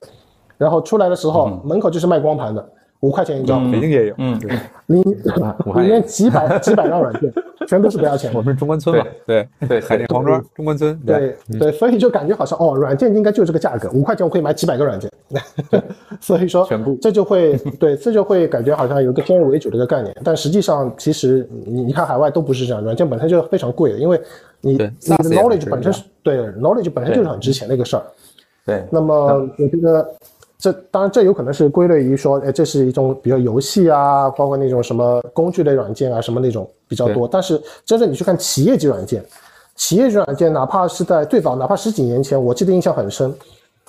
然后出来的时候门口就是卖光盘的。五块钱一张，北京也有，嗯，里里面几百 几百张软件，全都是不要钱。我们是中关村嘛，对对，海淀黄庄中关村，对对，所以就感觉好像哦，软件应该就这个价格，五块钱我可以买几百个软件，所以说全部。这就会对，这就会感觉好像有一个先入为主的一个概念，但实际上其实你你看海外都不是这样，软件本身就非常贵的，因为你你的 knowledge 本身是对。knowledge 本身就是很值钱的一个事儿，对，那么我觉得。这当然，这有可能是归类于说，哎，这是一种比如游戏啊，包括那种什么工具类软件啊，什么那种比较多。但是真正你去看企业级软件，企业级软件，哪怕是在最早，哪怕十几年前，我记得印象很深，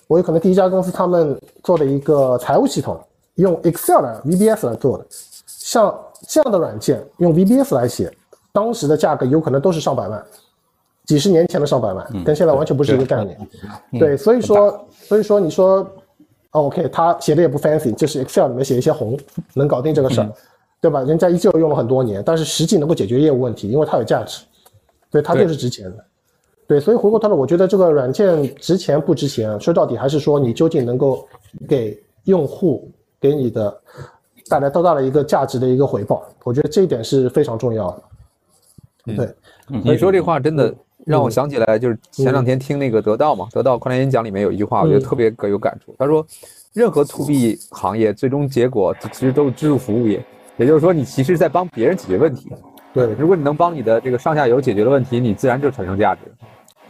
我有可能第一家公司他们做的一个财务系统，用 Excel 的 VBS 来做的，像这样的软件用 VBS 来写，当时的价格有可能都是上百万，几十年前的上百万，跟现在完全不是一个概念。对，所以说，所以说你说。OK，他写的也不 fancy，就是 Excel 里面写一些红，能搞定这个事儿，对吧？人家依旧用了很多年，但是实际能够解决业务问题，因为它有价值，对它就是值钱的。对，所以回过头来，我觉得这个软件值钱不值钱，说到底还是说你究竟能够给用户给你的带来多大的一个价值的一个回报，我觉得这一点是非常重要的。对，你说这话真的。让我想起来，就是前两天听那个得到嘛，得到跨年演讲里面有一句话，我觉得特别有感触。他说，任何 to B 行业最终结果其实都是支付服务业，也就是说，你其实在帮别人解决问题。对，如果你能帮你的这个上下游解决了问题，你自然就产生价值。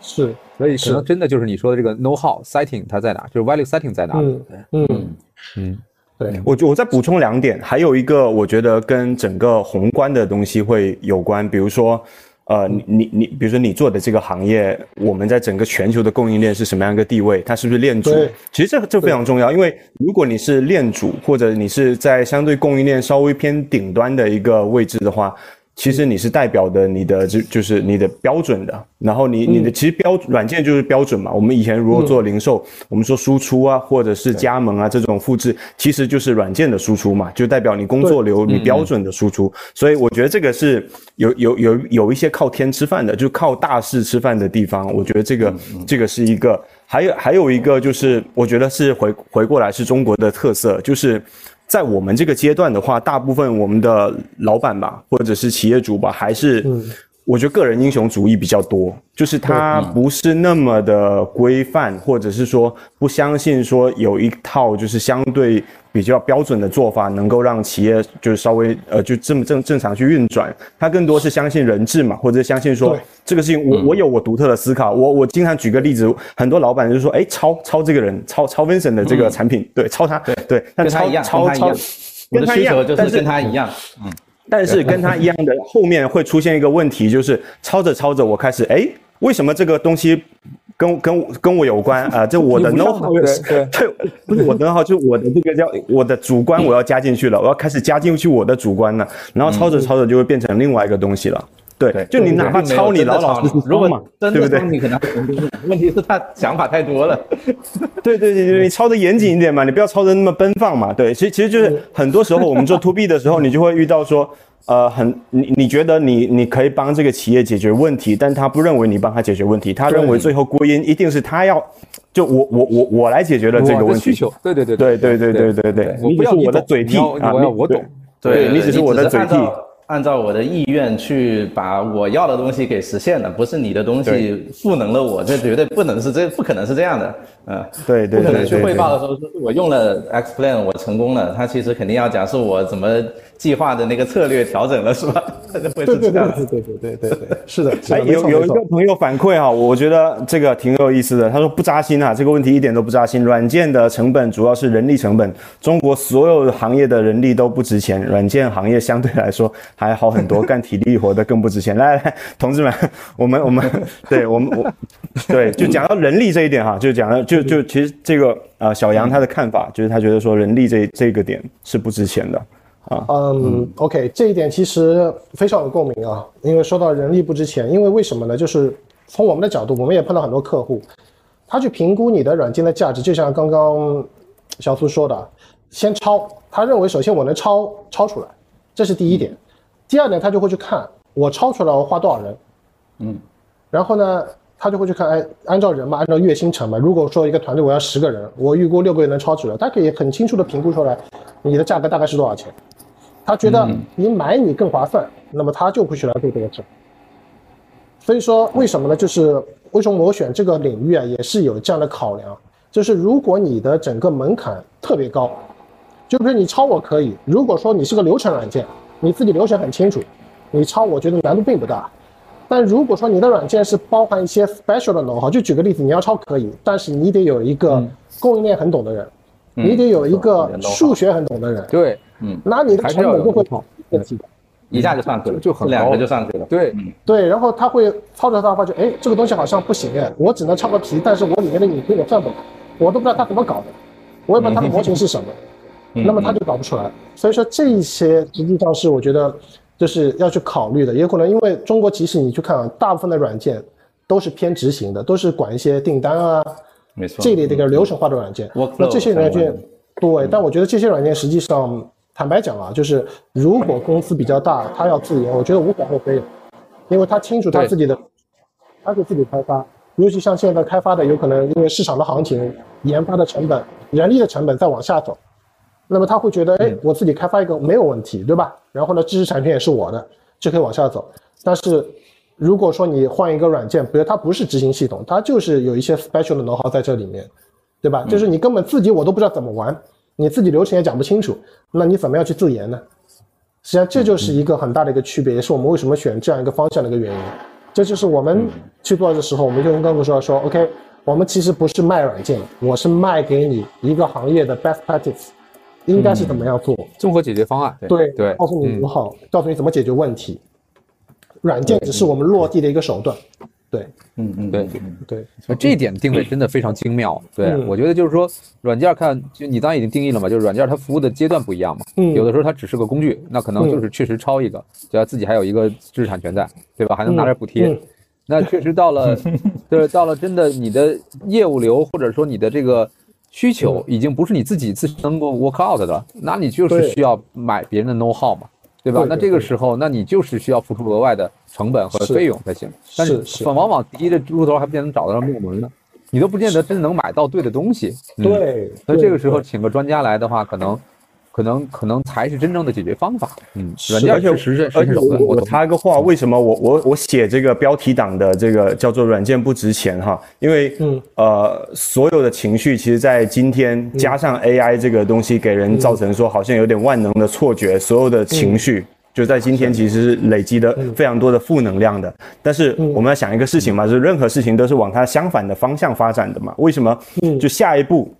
是，所以可能真的就是你说的这个 know how setting 它在哪，就是 value setting 在哪。嗯嗯嗯，对我我再补充两点，还有一个我觉得跟整个宏观的东西会有关，比如说。呃，你你你，比如说你做的这个行业，我们在整个全球的供应链是什么样一个地位？它是不是链主？其实这这非常重要，因为如果你是链主，或者你是在相对供应链稍微偏顶端的一个位置的话，其实你是代表的你的就就是你的标准的，然后你你的其实标软件就是标准嘛。我们以前如果做零售，我们说输出啊，或者是加盟啊这种复制，其实就是软件的输出嘛，就代表你工作流你标准的输出。所以我觉得这个是有有有有一些靠天吃饭的，就靠大势吃饭的地方。我觉得这个这个是一个，还有还有一个就是我觉得是回回过来是中国的特色，就是。在我们这个阶段的话，大部分我们的老板吧，或者是企业主吧，还是我觉得个人英雄主义比较多，就是他不是那么的规范，或者是说不相信说有一套就是相对比较标准的做法，能够让企业就是稍微呃就这么正正常去运转。他更多是相信人质嘛，或者相信说这个事情我我有我独特的思考。我我经常举个例子，很多老板就说，哎，抄抄这个人，抄抄 Vincent 的这个产品，对，抄他，对对，但抄抄抄，跟他一样，但是跟他一样，嗯。但是跟他一样的后面会出现一个问题，就是抄着抄着，我开始哎，为什么这个东西跟跟跟我有关 啊？这我的 know how，对 对，不是我的 know how，就我的这个叫我的主观，我要加进去了，我要开始加进去我的主观了，然后抄着抄着就会变成另外一个东西了。对，就你哪怕抄你老老实实如嘛，对不对？你可能，问题是他想法太多了。对对对对，你抄的严谨一点嘛，你不要抄的那么奔放嘛。对，其实其实就是很多时候我们做 to B 的时候，你就会遇到说，呃，很你你觉得你你可以帮这个企业解决问题，但他不认为你帮他解决问题，他认为最后归因一定是他要，就我我我我来解决了这个问题。需求，对对对对对对对对对，你只是我的嘴替啊，我要我懂，对你只是我的嘴替。按照我的意愿去把我要的东西给实现了，不是你的东西赋能了我，这绝对不能是这，不可能是这样的，嗯，对对对，不可能去汇报的时候说我用了 X Plan 我成功了，他其实肯定要讲是我怎么。计划的那个策略调整了是吧？对对对对对对对对，是的。哎，有有一个朋友反馈哈，我觉得这个挺有意思的。他说不扎心啊，这个问题一点都不扎心。软件的成本主要是人力成本，中国所有行业的人力都不值钱，软件行业相对来说还好很多，干体力活的更不值钱。来来，同志们，我们我们对，我们我 对，就讲到人力这一点哈，就讲了就就其实这个啊，小杨他的看法就是他觉得说人力这这个点是不值钱的。啊，嗯，OK，这一点其实非常有共鸣啊，因为说到人力不值钱，因为为什么呢？就是从我们的角度，我们也碰到很多客户，他去评估你的软件的价值，就像刚刚小苏说的，先抄，他认为首先我能抄抄出来，这是第一点，第二点他就会去看我抄出来我花多少人，嗯，然后呢，他就会去看，哎，按照人嘛，按照月薪成本，如果说一个团队我要十个人，我预估六个月能抄出来，他可以很清楚的评估出来你的价格大概是多少钱。他觉得你买你更划算，那么他就会去来做这个事。所以说为什么呢？就是为什么我选这个领域啊，也是有这样的考量。就是如果你的整个门槛特别高，就比如你抄我可以。如果说你是个流程软件，你自己流程很清楚，你抄我觉得难度并不大。但如果说你的软件是包含一些 special 的 know how，就举个例子，你要抄可以，但是你得有一个供应链很懂的人，你得有一个数学很懂的人。对。嗯，那你的成本就会跑，一下就上去了，就很两个就上去了。对，对，然后他会操作到发觉，哎，这个东西好像不行哎，我只能抄个皮，但是我里面的隐私我算不了，我都不知道他怎么搞的，我也不知道他的模型是什么，那么他就搞不出来。所以说这一些实际上是我觉得就是要去考虑的，也可能因为中国其实你去看啊，大部分的软件都是偏执行的，都是管一些订单啊，没错，这类的一个流程化的软件。那这些软件，对，但我觉得这些软件实际上。坦白讲啊，就是如果公司比较大，他要自研，我觉得无可厚非，因为他清楚他自己的，他是自己开发。尤其像现在开发的，有可能因为市场的行情、研发的成本、人力的成本在往下走，那么他会觉得，哎，我自己开发一个没有问题，对吧？然后呢，知识产权也是我的，就可以往下走。但是如果说你换一个软件，比如它不是执行系统，它就是有一些 special 的 know how 在这里面，对吧？就是你根本自己我都不知道怎么玩。你自己流程也讲不清楚，那你怎么样去自研呢？实际上这就是一个很大的一个区别，也是我们为什么选这样一个方向的一个原因。这就是我们去做的时候，我们就跟客户说说，OK，我们其实不是卖软件，我是卖给你一个行业的 best practice，应该是怎么样做，综合解决方案。对对，告诉你如何，告诉你怎么解决问题。软件只是我们落地的一个手段。对，嗯嗯，对对，那这一点定位真的非常精妙。对嗯我觉得就是说，软件看就你刚才已经定义了嘛，就是软件它服务的阶段不一样嘛。嗯有的时候它只是个工具，那可能就是确实抄一个，只要自己还有一个知识产权在，对吧？还能拿点补贴。嗯那确实到了，就是到了真的你的业务流或者说你的这个需求已经不是你自己自身能够 work out 的了，那你就是需要买别人的 know how 嘛，对吧？那这个时候，那你就是需要付出额外的成本和费用才行。但是是往往第一的路头还不见得能找得到木门呢，你都不见得真能买到对的东西。嗯对，那对这个时候请个专家来的话，可能。可能可能才是真正的解决方法。嗯，是软件而且是实现而且我插一个话，为什么我我我写这个标题党的这个叫做“软件不值钱”哈？因为嗯呃，所有的情绪其实，在今天加上 AI 这个东西，给人造成说好像有点万能的错觉，所有的情绪。就在今天，其实是累积的非常多的负能量的。但是我们要想一个事情嘛，就是任何事情都是往它相反的方向发展的嘛。为什么？就下一步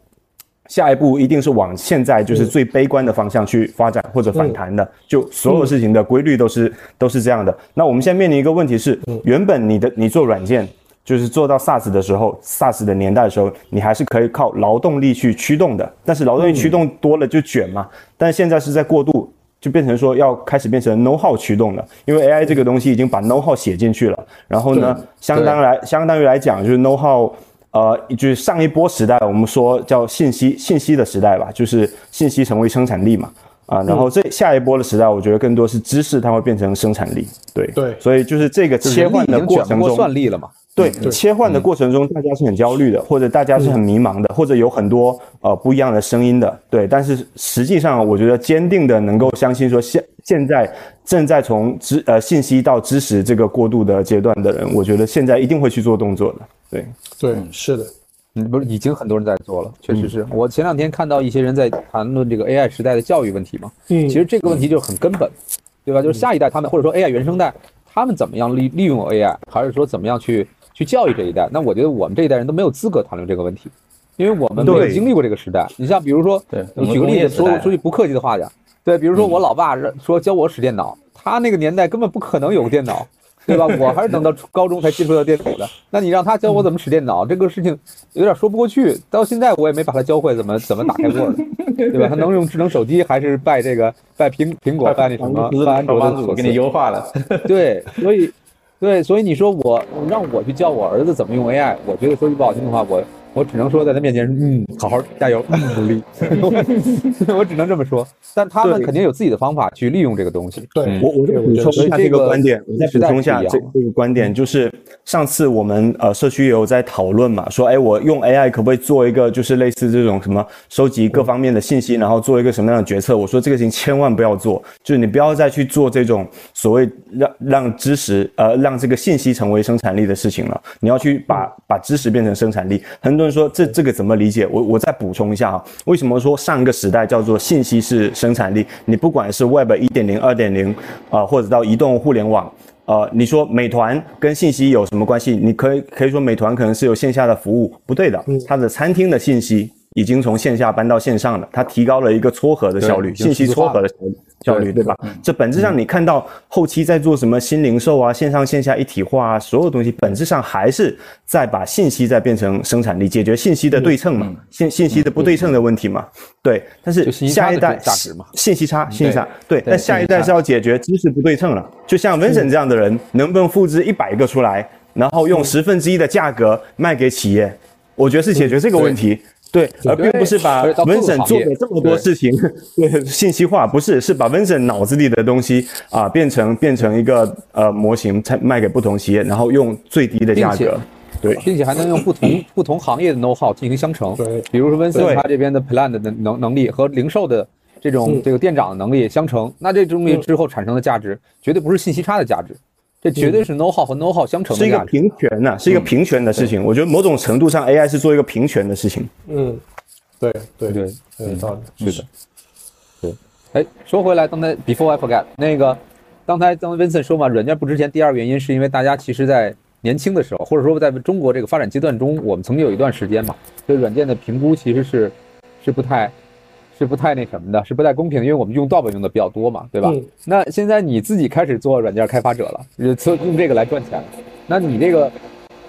下一步一定是往现在就是最悲观的方向去发展或者反弹的，就所有事情的规律都是都是这样的。那我们现在面临一个问题是，原本你的你做软件。就是做到 SaaS 的时候，SaaS 的年代的时候，你还是可以靠劳动力去驱动的。但是劳动力驱动多了就卷嘛。但是现在是在过渡，就变成说要开始变成 know how 驱动了，因为 AI 这个东西已经把 know how 写进去了。然后呢，相当来相当于来讲，就是 know how。呃，就是上一波时代，我们说叫信息信息的时代吧，就是信息成为生产力嘛，啊，然后这下一波的时代，我觉得更多是知识，它会变成生产力，对对所以就是这个切换的过程中，算力了嘛。对切换的过程中，大家是很焦虑的，或者大家是很迷茫的，或者有很多呃不一样的声音的，对。但是实际上，我觉得坚定的能够相信说现现在正在从知呃信息到知识这个过渡的阶段的人，我觉得现在一定会去做动作的，对。对，是的，嗯，不是，已经很多人在做了，确嗯实是我前两天看到一些人在谈论这个 AI 时代的教育问题嘛。嗯，其实这个问题就很根本，对吧？就是下一代他们或者说 AI 原生代，他们怎么样利利用 AI，还是说怎么样去去教育这一代？那我觉得我们这一代人都没有资格谈论这个问题，因为我们没有经历过这个时代。你像比如说，对我举个例子，说说句不客气的话讲，对，比如说我老爸说教我使电脑，他那个年代根本不可能有电脑。对吧？我还是等到高中才接触到电脑的。那你让他教我怎么使电脑，这个事情有点说不过去。到现在我也没把他教会怎么怎么打开 Word，对吧？他能用智能手机还是拜这个拜苹苹果拜那什么拜安卓给你优化了。对，所以对，所以你说我让我去教我儿子怎么用 AI，我觉得说句不好听的话，我我只能说在他面前，嗯，好好加油，嗯，努力，我只能这么说。但他们肯定有自己的方法去利用这个东西。对，我我再补充一下这个观点，我再补充一下这这个观点，就是上次我们呃社区也有在讨论嘛，说哎我用 AI 可不可以做一个就是类似这种什么收集各方面的信息，然后做一个什么样的决策？我说这个事情千万不要做，就是你不要再去做这种所谓让让知识呃让这个信息成为生产力的事情了，你要去把把知识变成生产力。很多人说这这个怎么理解？我我再补充一下哈，为什么说上一个时代叫做信息是生产力？你不管是 Web 一点零、二点零啊，或者到移动互联网。呃，你说美团跟信息有什么关系？你可以可以说美团可能是有线下的服务，不对的，它的餐厅的信息已经从线下搬到线上了，它提高了一个撮合的效率，信息撮合的效率，对吧？这本质上你看到后期在做什么新零售啊、线上线下一体化啊，所有东西本质上还是在把信息再变成生产力，解决信息的对称嘛，信信息的不对称的问题嘛，对。但是下一代信息差，信息差，对。但下一代是要解决知识不对称了，就像 Vincent 这样的人，能不能复制一百个出来，然后用十分之一的价格卖给企业？我觉得是解决这个问题。对，而并不是把 Vincent 做的这么多事情，对信息化，不是，是把 Vincent 脑子里的东西啊变成变成一个呃模型，才卖给不同企业，然后用最低的价格。对，并且还能用不同不同行业的 know how 进行相乘。对比如说温森对他这边的 plan 的能能能力和零售的这种嗯这个店长的能力相乘，那这东西之后产生的价值绝对不是信息差的价值，这绝对是 know how 和 know how 相乘是一个。平权呐、是一个平权的事情。我觉得某种程度上，AI 是做一个平权的事情。嗯，对对对，有道理，是的，对。哎，说回来，刚才 before I forget 那个，刚才刚才 Vincent 说嘛，软件不值钱，第二个原因是因为大家其实在年轻的时候，或者说在中国这个发展阶段中，我们曾经有一段时间嘛，对软件的评估其实是是不太是不太那什么的，是不太公平的，因为我们用盗版用的比较多嘛，对吧？嗯那现在你自己开始做软件开发者了，用这个来赚钱了，那你这个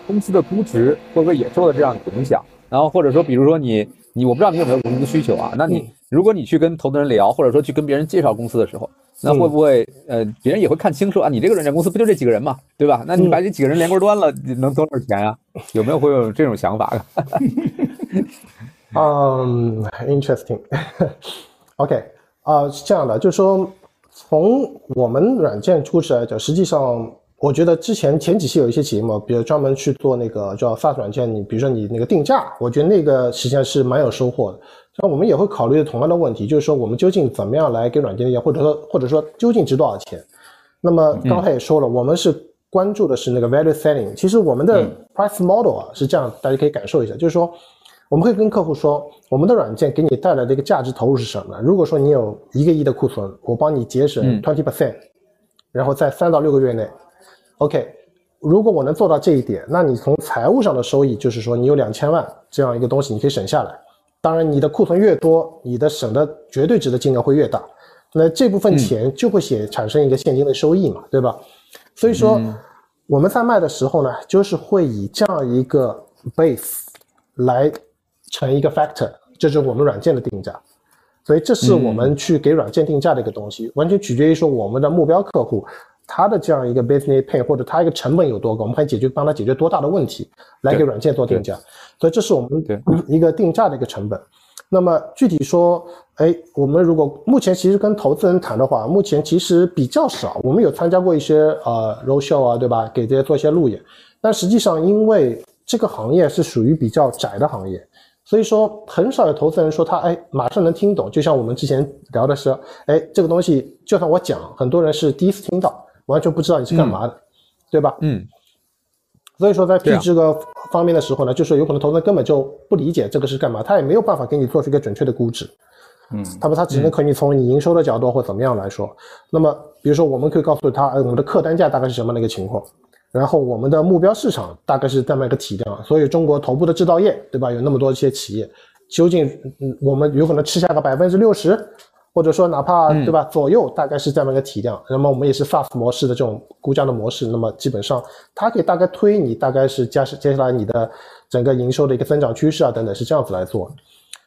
公司的估值会不会也受到这样的影响？然后或者说，比如说你你，我不知道你有没有融资需求啊？那你如果你去跟投资人聊，或者说去跟别人介绍公司的时候，那会不会呃，别人也会看清说啊，你这个软件公司不就这几个人嘛，对吧？那你把这几个人连锅端了，能多少钱啊？有没有会有这种想法？嗯，interesting。OK，啊，是这样的，就是说，从我们软件初始来讲，实际上，我觉得之前前几期有一些节目，比如专门去做那个叫 SaaS 软件，你比如说你那个定价，我觉得那个实际上是蛮有收获的。那我们也会考虑同样的问题，就是说我们究竟怎么样来给软件定价，或者说或者说究竟值多少钱？那么刚才也说了，我们是关注的是那个 value selling。其实我们的 price model 啊是这样，大家可以感受一下，就是说。我们会跟客户说，我们的软件给你带来的一个价值投入是什么？如果说你有一个亿的库存，我帮你节省 twenty percent，然后在三到六个月内，OK，如果我能做到这一点，那你从财务上的收益就是说你有两千万这样一个东西你可以省下来。当然，你的库存越多，你的省的绝对值的金额会越大。那这部分钱就会写产生一个现金的收益嘛，对吧？所以说我们在卖的时候呢，就是会以这样一个 base 来。成一个 factor，这是我们软件的定价，所以这是我们去给软件定价的一个东西，完全取决于说我们的目标客户他的这样一个 business pain 或者他一个成本有多高，我们可以解决帮他解决多大的问题来给软件做定价，所以这是我们一个定价的一个成本。那么具体说，哎，我们如果目前其实跟投资人谈的话，目前其实比较少，我们有参加过一些呃 road show 啊，对吧？给这些做一些路演，但实际上因为这个行业是属于比较窄的行业。所以说，很少有投资人说他哎马上能听懂。就像我们之前聊的是，哎，这个东西就算我讲，很多人是第一次听到，完全不知道你是干嘛的，对吧？嗯。所以说，在 P 这个方面的时候呢，就是有可能投资人根本就不理解这个是干嘛，他也没有办法给你做出一个准确的估值。嗯。他不，他只能可以从你营收的角度或怎么样来说。那么，比如说，我们可以告诉他，哎，我们的客单价大概是什么样的一个情况。然后我们的目标市场大概是这么一个体量，所以中国头部的制造业，对吧？有那么多一些企业，究竟嗯，我们有可能吃下个百分之六十，或者说哪怕对吧左右，大概是这么一个体量。那么我们也是 SaaS 模式的这种估价的模式，那么基本上它可以大概推你大概是加是接下来你的整个营收的一个增长趋势啊等等是这样子来做。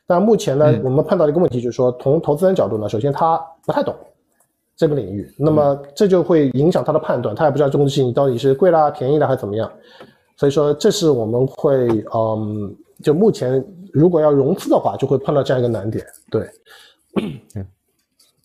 但目前呢，我们碰到的一个问题就是说，从投资人角度呢，首先他不太懂。这个领域，那么这就会影响他的判断，他也不知道这东西你到底是贵啦、便宜了还是怎么样，所以说这是我们会，嗯，就目前如果要融资的话，就会碰到这样一个难点。对，嗯，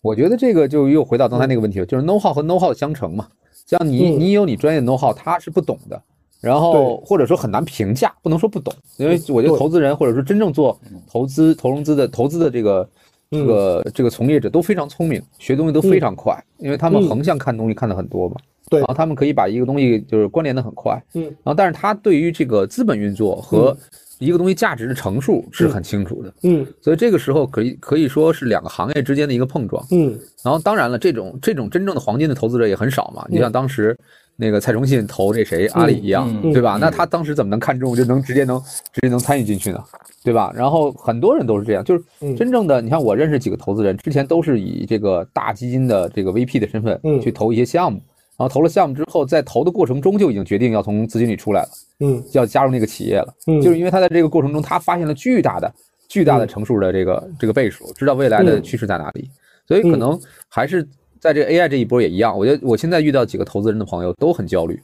我觉得这个就又回到刚才那个问题了，就是 know how 和 know how 相乘嘛。像你，你有你专业 know how，他是不懂的，然后或者说很难评价，不能说不懂，因为我觉得投资人或者说真正做投资、投融资的投资的这个。这个这个从业者都非常聪明，学东西都非常快，因为他们横向看东西看的很多嘛。对，然后他们可以把一个东西就是关联的很快。嗯，然后但是他对于这个资本运作和一个东西价值的乘数是很清楚的。嗯，所以这个时候可以可以说是两个行业之间的一个碰撞。嗯，然后当然了，这种这种真正的黄金的投资者也很少嘛。你像当时。那个蔡崇信投这谁阿里一样，对吧？那他当时怎么能看中就能直接能直接能参与进去呢？对吧？然后很多人都是这样，就是真正的你看我认识几个投资人，之前都是以这个大基金的这个 VP 的身份去投一些项目，然后投了项目之后，在投的过程中就已经决定要从资金里出来了，嗯，要加入那个企业了，就是因为他在这个过程中他发现了巨大的巨大的乘数的这个这个倍数，知道未来的趋势在哪里，所以可能还是。在这个 AI 这一波也一样，我觉得我现在遇到几个投资人的朋友都很焦虑，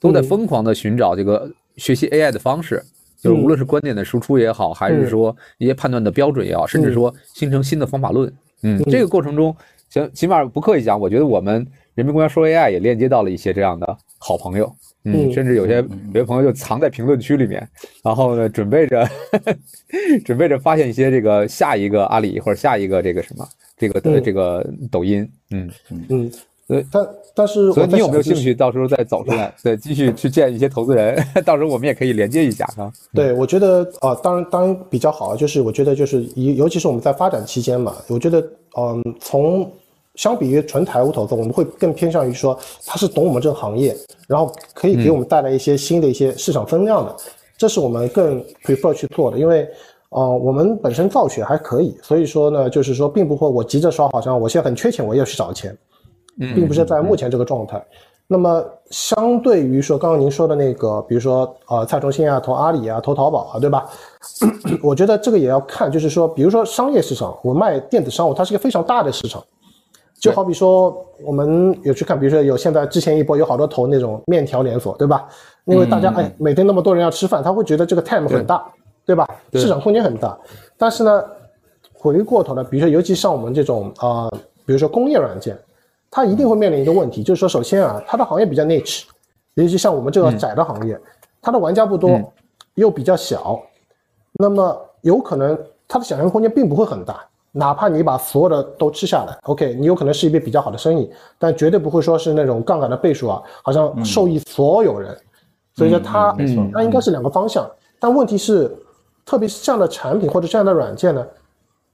都在疯狂的寻找这个学习 AI 的方式，就是无论是观点的输出也好，还是说一些判断的标准也好，甚至说形成新的方法论。嗯，这个过程中，行，起码不刻意讲，我觉得我们人民公园说 AI 也链接到了一些这样的好朋友。嗯，甚至有些有些朋友就藏在评论区里面，然后呢，准备着 准备着发现一些这个下一个阿里或者下一个这个什么。这个的这个抖音，嗯嗯，对，但但是，所以你有没有兴趣到时候再走出来，再继续去见一些投资人？到时候我们也可以连接一下啊。对，我觉得啊，当然当然比较好，就是我觉得就是尤尤其是我们在发展期间嘛，我觉得嗯，从相比于纯财务投资，我们会更偏向于说他是懂我们这个行业，然后可以给我们带来一些新的一些市场增量的，这是我们更 prefer 去做的，因为。哦，我们本身造血还可以，所以说呢，就是说，并不会我急着说，好像我现在很缺钱，我要去找钱，并不是在目前这个状态。那么相对于说刚刚您说的那个，比如说呃蔡崇信啊投阿里啊投淘宝啊，对吧？我觉得这个也要看，就是说，比如说商业市场，我卖电子商务，它是一个非常大的市场。就好比说，我们有去看，比如说有现在之前一波有好多投那种面条连锁，对吧？因为大家哎每天那么多人要吃饭，他会觉得这个 time 很大，对吧？市场空间很大。但是呢，回过头来，比如说尤其像我们这种啊，比如说工业软件，它一定会面临一个问题，就是说首先啊，它的行业比较 niche，尤其像我们这个窄的行业，它的玩家不多，又比较小，那么有可能它的想象空间并不会很大。哪怕你把所有的都吃下来，OK，你有可能是一笔比较好的生意，但绝对不会说是那种杠杆的倍数啊，好像受益所有人。所以说它，它应该是两个方向。但问题是，特别是这样的产品或者这样的软件呢，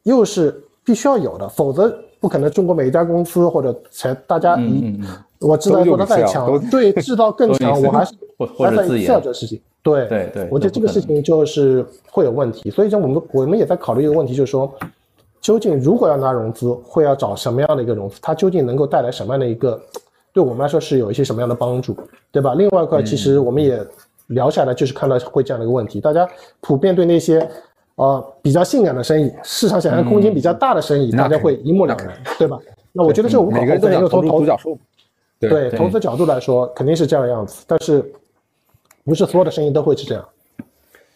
又是必须要有的，否则不可能中国每一家公司或者才大家一，我知道做的再强，对 制造更强，我还是还在做这事情。对对对，我觉得这个事情就是会有问题。所以说我们我们也在考虑一个问题，就是说。究竟如果要拿融资，会要找什么样的一个融资？它究竟能够带来什么样的一个，对我们来说是有一些什么样的帮助，对吧？另外一块，其实我们也聊下来，就是看到会这样的一个问题，大家普遍对那些，呃，比较性感的生意，市场想象空间比较大的生意，大家会一目了然，对吧？那我觉得这无可厚非，因为从投对投资角度来说，肯定是这样的样子，但是不是所有的生意都会是这样。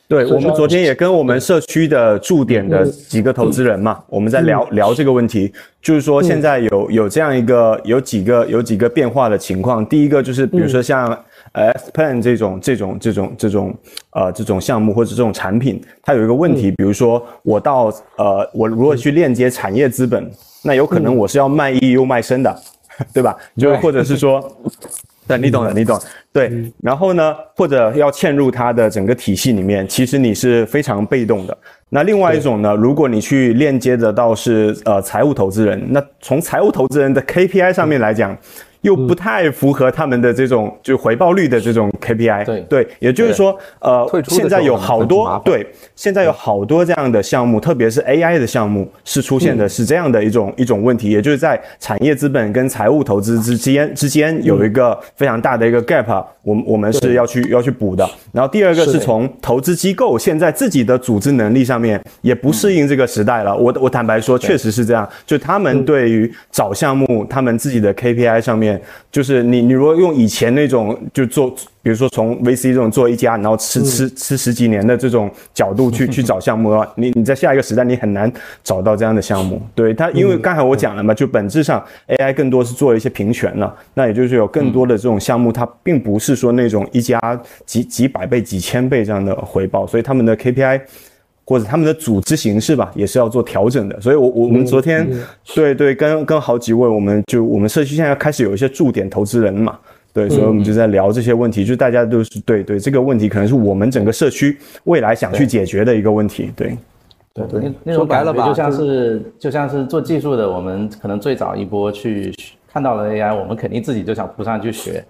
对我们昨天也跟我们社区的驻点的几个投资人嘛，我们在聊聊这个问题，就是说现在有有这样一个有几个有几个变化的情况。第一个就是比如说像 S Plan 这种这种这种这种呃这种项目或者这种产品，它有一个问题，比如说我到呃我如果去链接产业资本，那有可能我是要卖艺又卖身的，对吧？就或者是说。对，你懂的，你懂。对，然后呢，或者要嵌入它的整个体系里面，其实你是非常被动的。那另外一种呢，如果你去链接得到是呃财务投资人，那从财务投资人的 KPI 上面来讲。又不太符合他们的这种就回报率的这种 KPI，对。对，也就是说，呃，现在有好多对，现在有好多这样的项目，特别是 AI 的项目，是出现的是这样的一种一种问题，也就是在产业资本跟财务投资之间之间有一个非常大的一个 gap，我们我们是要去要去补的。然后第二个是从投资机构现在自己的组织能力上面也不适应这个时代了。我我坦白说，确实是这样，就他们对于找项目，他们自己的 KPI 上面。就是你，你如果用以前那种就做，比如说从 VC 这种做一家，然后吃吃吃十几年的这种角度去去找项目的话，你你在下一个时代你很难找到这样的项目。对它，因为刚才我讲了嘛，就本质上 AI 更多是做一些平权了，那也就是有更多的这种项目，它并不是说那种一家几几百倍、几千倍这样的回报，所以他们的 KPI。或者他们的组织形式吧，也是要做调整的。所以，我我们昨天，对对，跟跟好几位，我们就我们社区现在开始有一些驻点投资人嘛，对，所以我们就在聊这些问题，就大家都是对对这个问题，可能是我们整个社区未来想去解决的一个问题。对，对对，那种感觉就像是就像是做技术的，我们可能最早一波去看到了 AI，我们肯定自己就想扑上去学。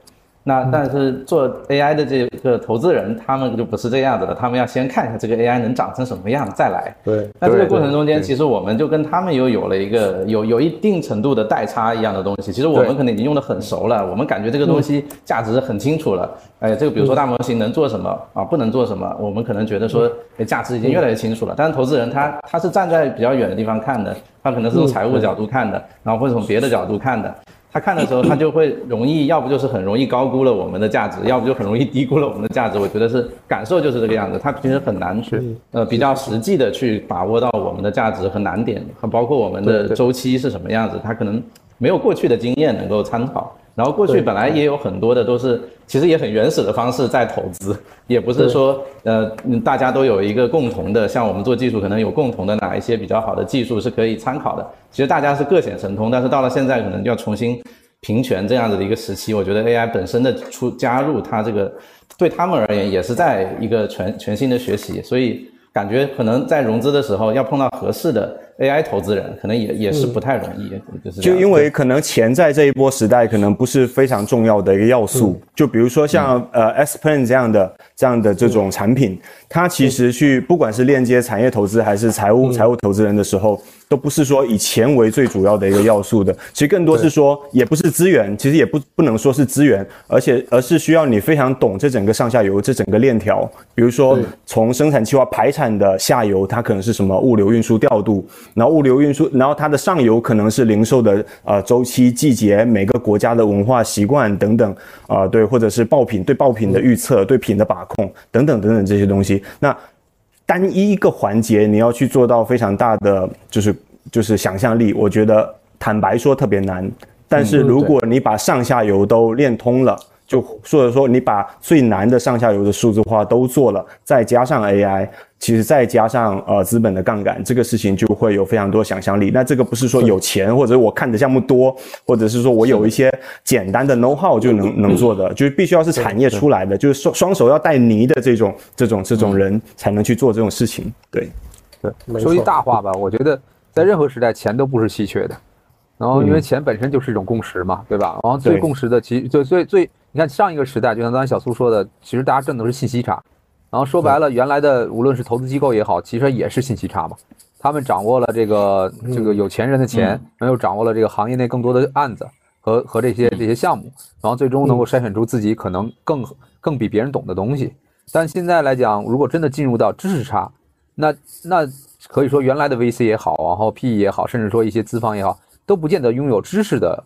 那但是做 AI 的这个投资人，他们就不是这样子的，他们要先看一下这个 AI 能长成什么样再来。对。那这个过程中间，其实我们就跟他们又有了一个有有一定程度的代差一样的东西。其实我们可能已经用的很熟了，我们感觉这个东西价值很清楚了。哎，这个比如说大模型能做什么啊，不能做什么，我们可能觉得说价值已经越来越清楚了。但是投资人他他是站在比较远的地方看的，他可能是从财务角度看的，然后或者从别的角度看的。他看的时候，他就会容易，要不就是很容易高估了我们的价值，要不就很容易低估了我们的价值。我觉得是感受就是这个样子。他其实很难去，呃，比较实际的去把握到我们的价值和难点，和包括我们的周期是什么样子。他可能没有过去的经验能够参考。然后过去本来也有很多的都是，其实也很原始的方式在投资，也不是说呃大家都有一个共同的，像我们做技术可能有共同的哪一些比较好的技术是可以参考的。其实大家是各显神通，但是到了现在可能要重新平权这样子的一个时期，我觉得 AI 本身的出加入它这个对他们而言也是在一个全全新的学习，所以感觉可能在融资的时候要碰到合适的。AI 投资人，可能也也是不太容易，就是就因为可能钱在这一波时代可能不是非常重要的一个要素。就比如说像呃 S Plan 这样的这样的这种产品，它其实去不管是链接产业投资还是财务财务投资人的时候。都不是说以钱为最主要的一个要素的，其实更多是说，也不是资源，其实也不不能说是资源，而且而是需要你非常懂这整个上下游这整个链条，比如说从生产计划排产的下游，它可能是什么物流运输调度，然后物流运输，然后它的上游可能是零售的呃周期、季节、每个国家的文化习惯等等啊，对，或者是爆品对爆品的预测、对品的把控等等等等这些东西，那。单一一个环节，你要去做到非常大的，就是就是想象力，我觉得坦白说特别难。但是如果你把上下游都练通了，就或者说你把最难的上下游的数字化都做了，再加上 AI。其实再加上呃资本的杠杆，这个事情就会有非常多想象力。那这个不是说有钱或者我看的项目多，或者是说我有一些简单的 know how 就能能做的，就是必须要是产业出来的，就是双双手要带泥的这种这种这种人才能去做这种事情。对，对，说句大话吧，我觉得在任何时代钱都不是稀缺的。然后因为钱本身就是一种共识嘛，对吧？然后最共识的其最最最，你看上一个时代，就像刚才小苏说的，其实大家挣的是信息差。然后说白了，原来的无论是投资机构也好，其实也是信息差嘛。他们掌握了这个这个有钱人的钱，然后又掌握了这个行业内更多的案子和和这些这些项目，然后最终能够筛选出自己可能更更比别人懂的东西。但现在来讲，如果真的进入到知识差，那那可以说原来的 VC 也好，然后 PE 也好，甚至说一些资方也好，都不见得拥有知识的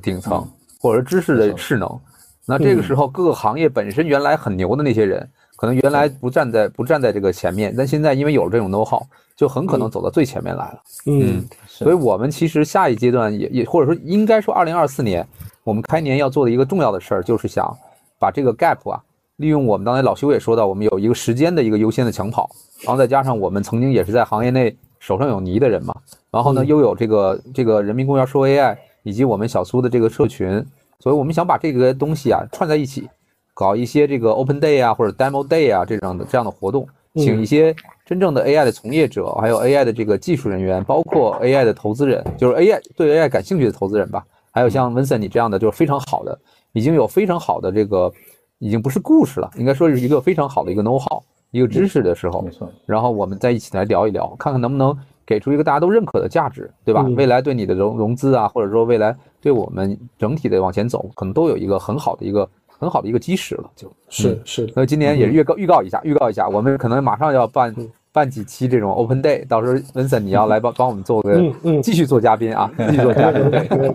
顶层或者知识的势能。那这个时候，各个行业本身原来很牛的那些人。可能原来不站在不站在这个前面，但现在因为有了这种 know how，就很可能走到最前面来了。嗯，所以我们其实下一阶段也也或者说应该说二零二四年，我们开年要做的一个重要的事儿，就是想把这个 gap 啊，利用我们刚才老修也说到，我们有一个时间的一个优先的抢跑，然后再加上我们曾经也是在行业内手上有泥的人嘛，然后呢又有这个这个人民公园说 AI 以及我们小苏的这个社群，所以我们想把这个东西啊串在一起。搞一些这个 Open Day 啊，或者 Demo Day 啊这样的这样的活动，请一些真正的 AI 的从业者，还有 AI 的这个技术人员，包括 AI 的投资人，就是 AI 对 AI 感兴趣的投资人吧。还有像 Vincent 你这样的，就是非常好的，已经有非常好的这个，已经不是故事了，应该说是一个非常好的一个 know how，一个知识的时候。没错。然后我们再一起来聊一聊，看看能不能给出一个大家都认可的价值，对吧？未来对你的融融资啊，或者说未来对我们整体的往前走，可能都有一个很好的一个。很好的一个基石了，就是是。那今年也预告预告一下，预告一下，我们可能马上要办办几期这种 Open Day，到时候 Vincent 你要来帮帮我们做个，继续做嘉宾啊，继续做嘉宾。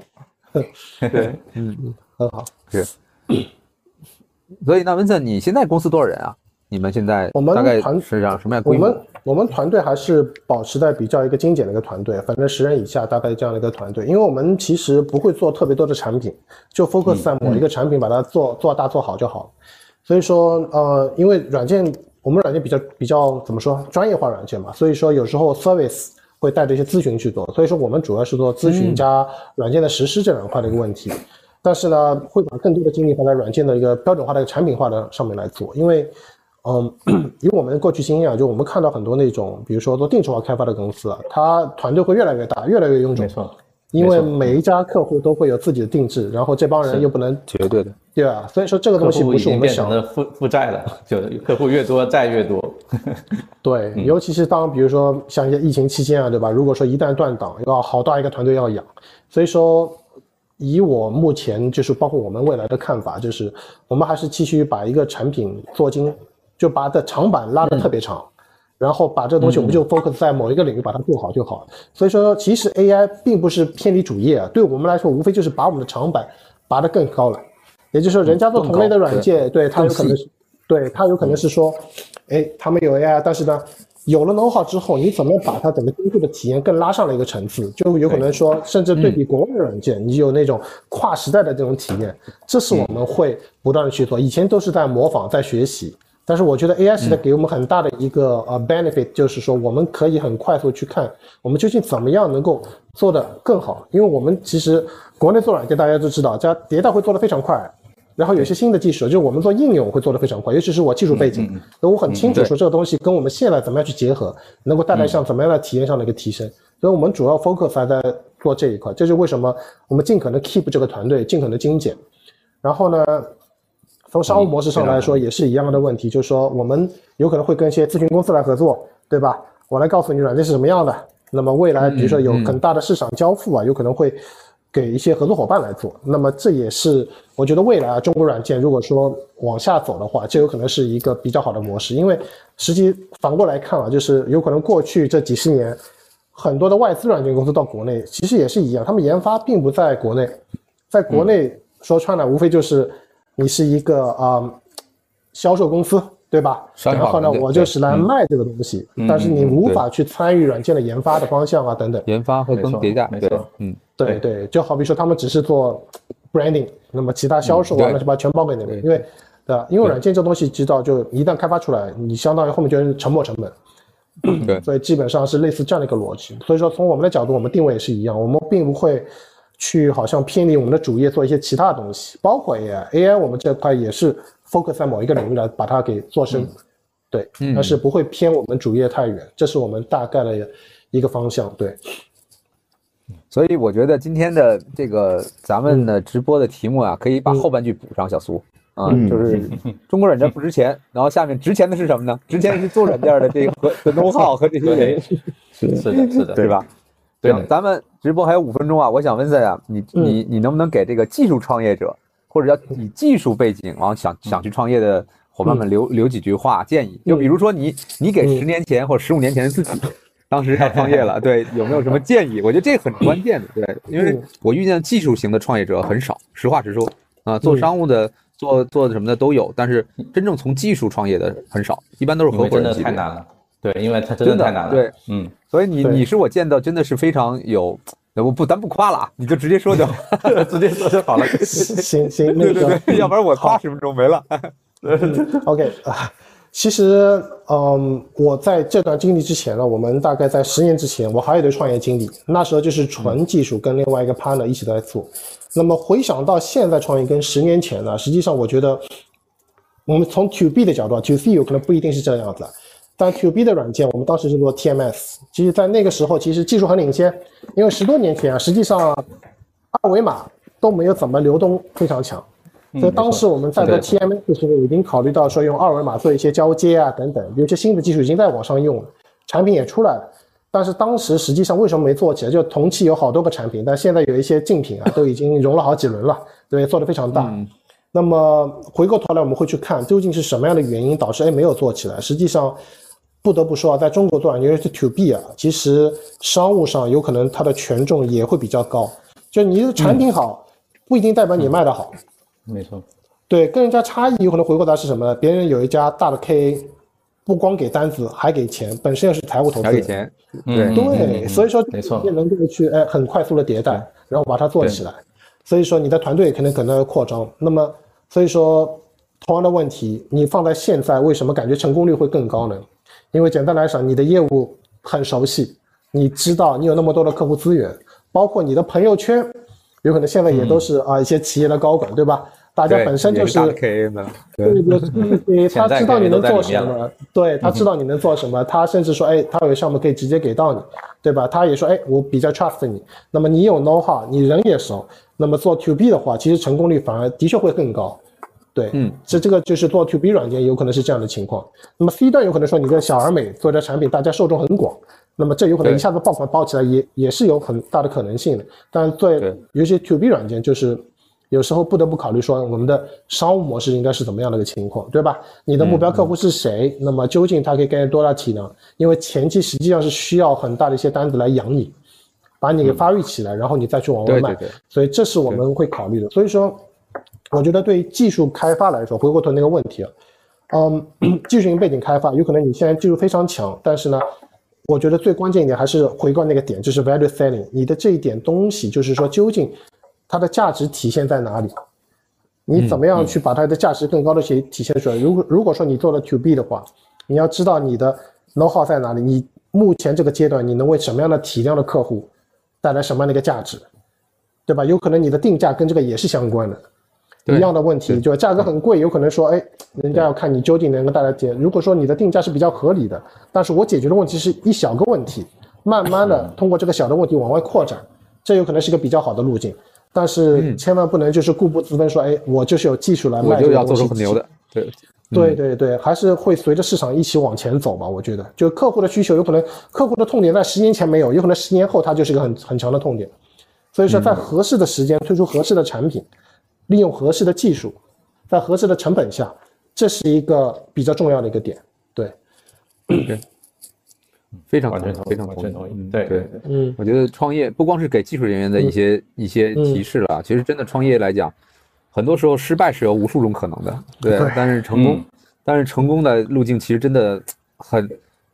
对，嗯嗯，很好，是。所以那 Vincent 你现在公司多少人啊？你们现在我们大概是样什么样规模？我们团队还是保持在比较一个精简的一个团队，反正十人以下大概这样的一个团队。因为我们其实不会做特别多的产品，就 focus 在某一个产品，把它做做大做好就好。所以说，呃，因为软件我们软件比较比较怎么说专业化软件嘛，所以说有时候 service 会带着一些咨询去做。所以说我们主要是做咨询加软件的实施这两块的一个问题。但是呢，会把更多的精力放在软件的一个标准化的一个产品化的上面来做，因为。嗯，以我们过去经验啊，就我们看到很多那种，比如说做定制化开发的公司啊，它团队会越来越大，越来越臃肿。没错，因为每一家客户都会有自己的定制，然后这帮人又不能绝对的，对啊，所以说这个东西不是我们想的负负债了，就客户越多债越多。对，尤其是当比如说像一些疫情期间啊，对吧？如果说一旦断档，要好大一个团队要养，所以说以我目前就是包括我们未来的看法，就是我们还是继续把一个产品做精。就把的长板拉得特别长，然后把这个东西我们就 focus 在某一个领域把它做好就好。所以说，其实 AI 并不是偏离主业啊，对我们来说，无非就是把我们的长板拔得更高了。也就是说，人家做同类的软件，对他有可能是，对他有可能是说，哎，他们有 AI，但是呢，有了 know how 之后，你怎么把它整个用户的体验更拉上了一个层次？就有可能说，甚至对比国外的软件，你有那种跨时代的这种体验。这是我们会不断的去做，以前都是在模仿，在学习。但是我觉得 AI 时代给我们很大的一个呃 benefit，就是说我们可以很快速去看我们究竟怎么样能够做得更好。因为我们其实国内做软件大家都知道，这迭代会做得非常快，然后有些新的技术，就是我们做应用会做得非常快，尤其是我技术背景，那我很清楚说这个东西跟我们现在怎么样去结合，能够带来像怎么样的体验上的一个提升。所以我们主要 focus 还在做这一块，这是为什么我们尽可能 keep 这个团队尽可能精简。然后呢，从商务模式上来说也是一样的问题，就是说我们有可能会跟一些咨询公司来合作，对吧？我来告诉你软件是什么样的。那么未来比如说有很大的市场交付啊，有可能会给一些合作伙伴来做。那么这也是我觉得未来啊，中国软件如果说往下走的话，这有可能是一个比较好的模式。因为实际反过来看啊，就是有可能过去这几十年。很多的外资软件公司到国内，其实也是一样，他们研发并不在国内，在国内说穿了，无非就是你是一个啊销售公司，对吧？然后呢，我就是来卖这个东西，但是你无法去参与软件的研发的方向啊等等。研发和更迭代，没错，嗯，对对，就好比说他们只是做 branding，那么其他销售完了就把全包给你们，因为对吧？因为软件这东西知道，就一旦开发出来，你相当于后面就是沉没成本。对，所以基本上是类似这样的一个逻辑。所以说，从我们的角度，我们定位也是一样，我们并不会去好像偏离我们的主业做一些其他的东西，包括 AI，AI 我们这块也是 focus 在某一个领域来把它给做深，对，但是不会偏我们主业太远，这是我们大概的一个方向。对，所以我觉得今天的这个咱们的直播的题目啊，可以把后半句补上，小苏。啊，就是 中国软件不值钱，然后下面值钱的是什么呢？值钱是做软件的这个和的 know how 和这些人，是是的，是的，对吧？对，咱们直播还有五分钟啊，我想问森啊，你你你能不能给这个技术创业者或者叫以技术背景然后想想去创业的伙伴们留留几句话建议？就比如说你你给十年前或者十五年前的自己，当时要创业了，对，有没有什么建议？我觉得这很关键的，对，因为我遇见技术型的创业者很少，实话实说啊，做商务的。做做的什么的都有，但是真正从技术创业的很少，一般都是合伙人。真的太难了，对，因为他真的太难了。对，嗯，所以你你是我见到真的是非常有，我不咱不夸了啊，你就直接说就，直接说就好了。行 行，对对对，要不然我夸十分钟没了。OK 啊。其实，嗯，我在这段经历之前呢，我们大概在十年之前，我还有一段创业经历，那时候就是纯技术，跟另外一个 partner 一起在做。那么回想到现在创业跟十年前呢，实际上我觉得，我们从 to B 的角度，to C 有可能不一定是这样子，但 to B 的软件，我们当时是做 TMS，其实在那个时候其实技术很领先，因为十多年前啊，实际上二维码都没有怎么流动非常强。所以当时我们在做 TMS 的时候，已经考虑到说用二维码做一些交接啊等等，有些新的技术已经在网上用了，产品也出来了。但是当时实际上为什么没做起来？就同期有好多个产品，但现在有一些竞品啊，都已经融了好几轮了，对，做的非常大。那么回过头来我们会去看，究竟是什么样的原因导致哎没有做起来？实际上不得不说啊，在中国做软件，尤其是 To B 啊，其实商务上有可能它的权重也会比较高。就你的产品好，不一定代表你卖的好。没错，对，跟人家差异有可能回过来是什么呢？别人有一家大的 KA，不光给单子，还给钱，本身也是财务投资，还给钱，对对，所以说没错，能够去哎很快速的迭代，然后把它做起来。所以说你的团队可能可能要扩张。那么所以说同样的问题，你放在现在，为什么感觉成功率会更高呢？因为简单来讲，你的业务很熟悉，你知道你有那么多的客户资源，包括你的朋友圈，有可能现在也都是啊一些企业的高管，对吧？大家本身就是，对对 对，他知道你能做什么，对他知道你能做什么，他甚至说，哎，他有项目可以直接给到你，对吧？他也说，哎，我比较 trust 你，那么你有 know how，你人也熟，那么做 to B 的话，其实成功率反而的确会更高，对，嗯，这这个就是做 to B 软件有可能是这样的情况。那么 C 端有可能说你跟小而美做的产品，大家受众很广，那么这有可能一下子爆款爆起来也也是有很大的可能性的。但对有些 to B 软件就是。有时候不得不考虑说，我们的商务模式应该是怎么样的一个情况，对吧？你的目标客户是谁？那么究竟他可以给你多大体量？因为前期实际上是需要很大的一些单子来养你，把你给发育起来，然后你再去往外卖。所以这是我们会考虑的。所以说，我觉得对技术开发来说，回过头那个问题啊，嗯，技术型背景开发有可能你现在技术非常强，但是呢，我觉得最关键一点还是回到那个点，就是 value selling。你的这一点东西，就是说究竟。它的价值体现在哪里？你怎么样去把它的价值更高的去体现出来？如果如果说你做了 to B 的话，你要知道你的 know how 在哪里，你目前这个阶段你能为什么样的体量的客户带来什么样的一个价值，对吧？有可能你的定价跟这个也是相关的。一样的问题，就价格很贵，有可能说，哎，人家要看你究竟能够带来解。如果说你的定价是比较合理的，但是我解决的问题是一小个问题，慢慢的通过这个小的问题往外扩展，这有可能是一个比较好的路径。但是千万不能就是固步自封，说，哎，我就是有技术来卖这个东西，很牛的。对，对对对，还是会随着市场一起往前走吧。我觉得，就客户的需求，有可能客户的痛点在十年前没有，有可能十年后它就是一个很很强的痛点。所以说，在合适的时间推出合适的产品，利用合适的技术，在合适的成本下，这是一个比较重要的一个点。对，对，非常完全非常同意。对。对，嗯，我觉得创业不光是给技术人员的一些一些提示了，其实真的创业来讲，很多时候失败是有无数种可能的。对，但是成功，但是成功的路径其实真的很。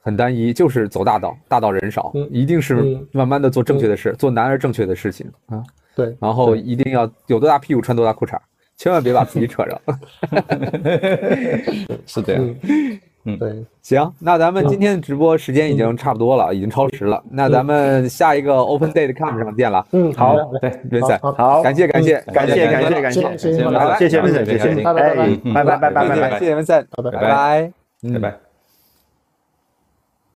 很单一，就是走大道，大道人少，一定是慢慢的做正确的事，做难而正确的事情啊。对，然后一定要有多大屁股穿多大裤衩，千万别把自己扯着。是这样。嗯，对。行，那咱们今天的直播时间已经差不多了，已经超时了。那咱们下一个 open Day 的 Com 上见了。嗯，好。对，没在。好。感谢感谢感谢感谢感谢。谢谢，谢谢，谢谢。拜拜。嗯，拜拜拜拜拜拜。谢谢 M C。好的，拜拜。嗯，拜拜。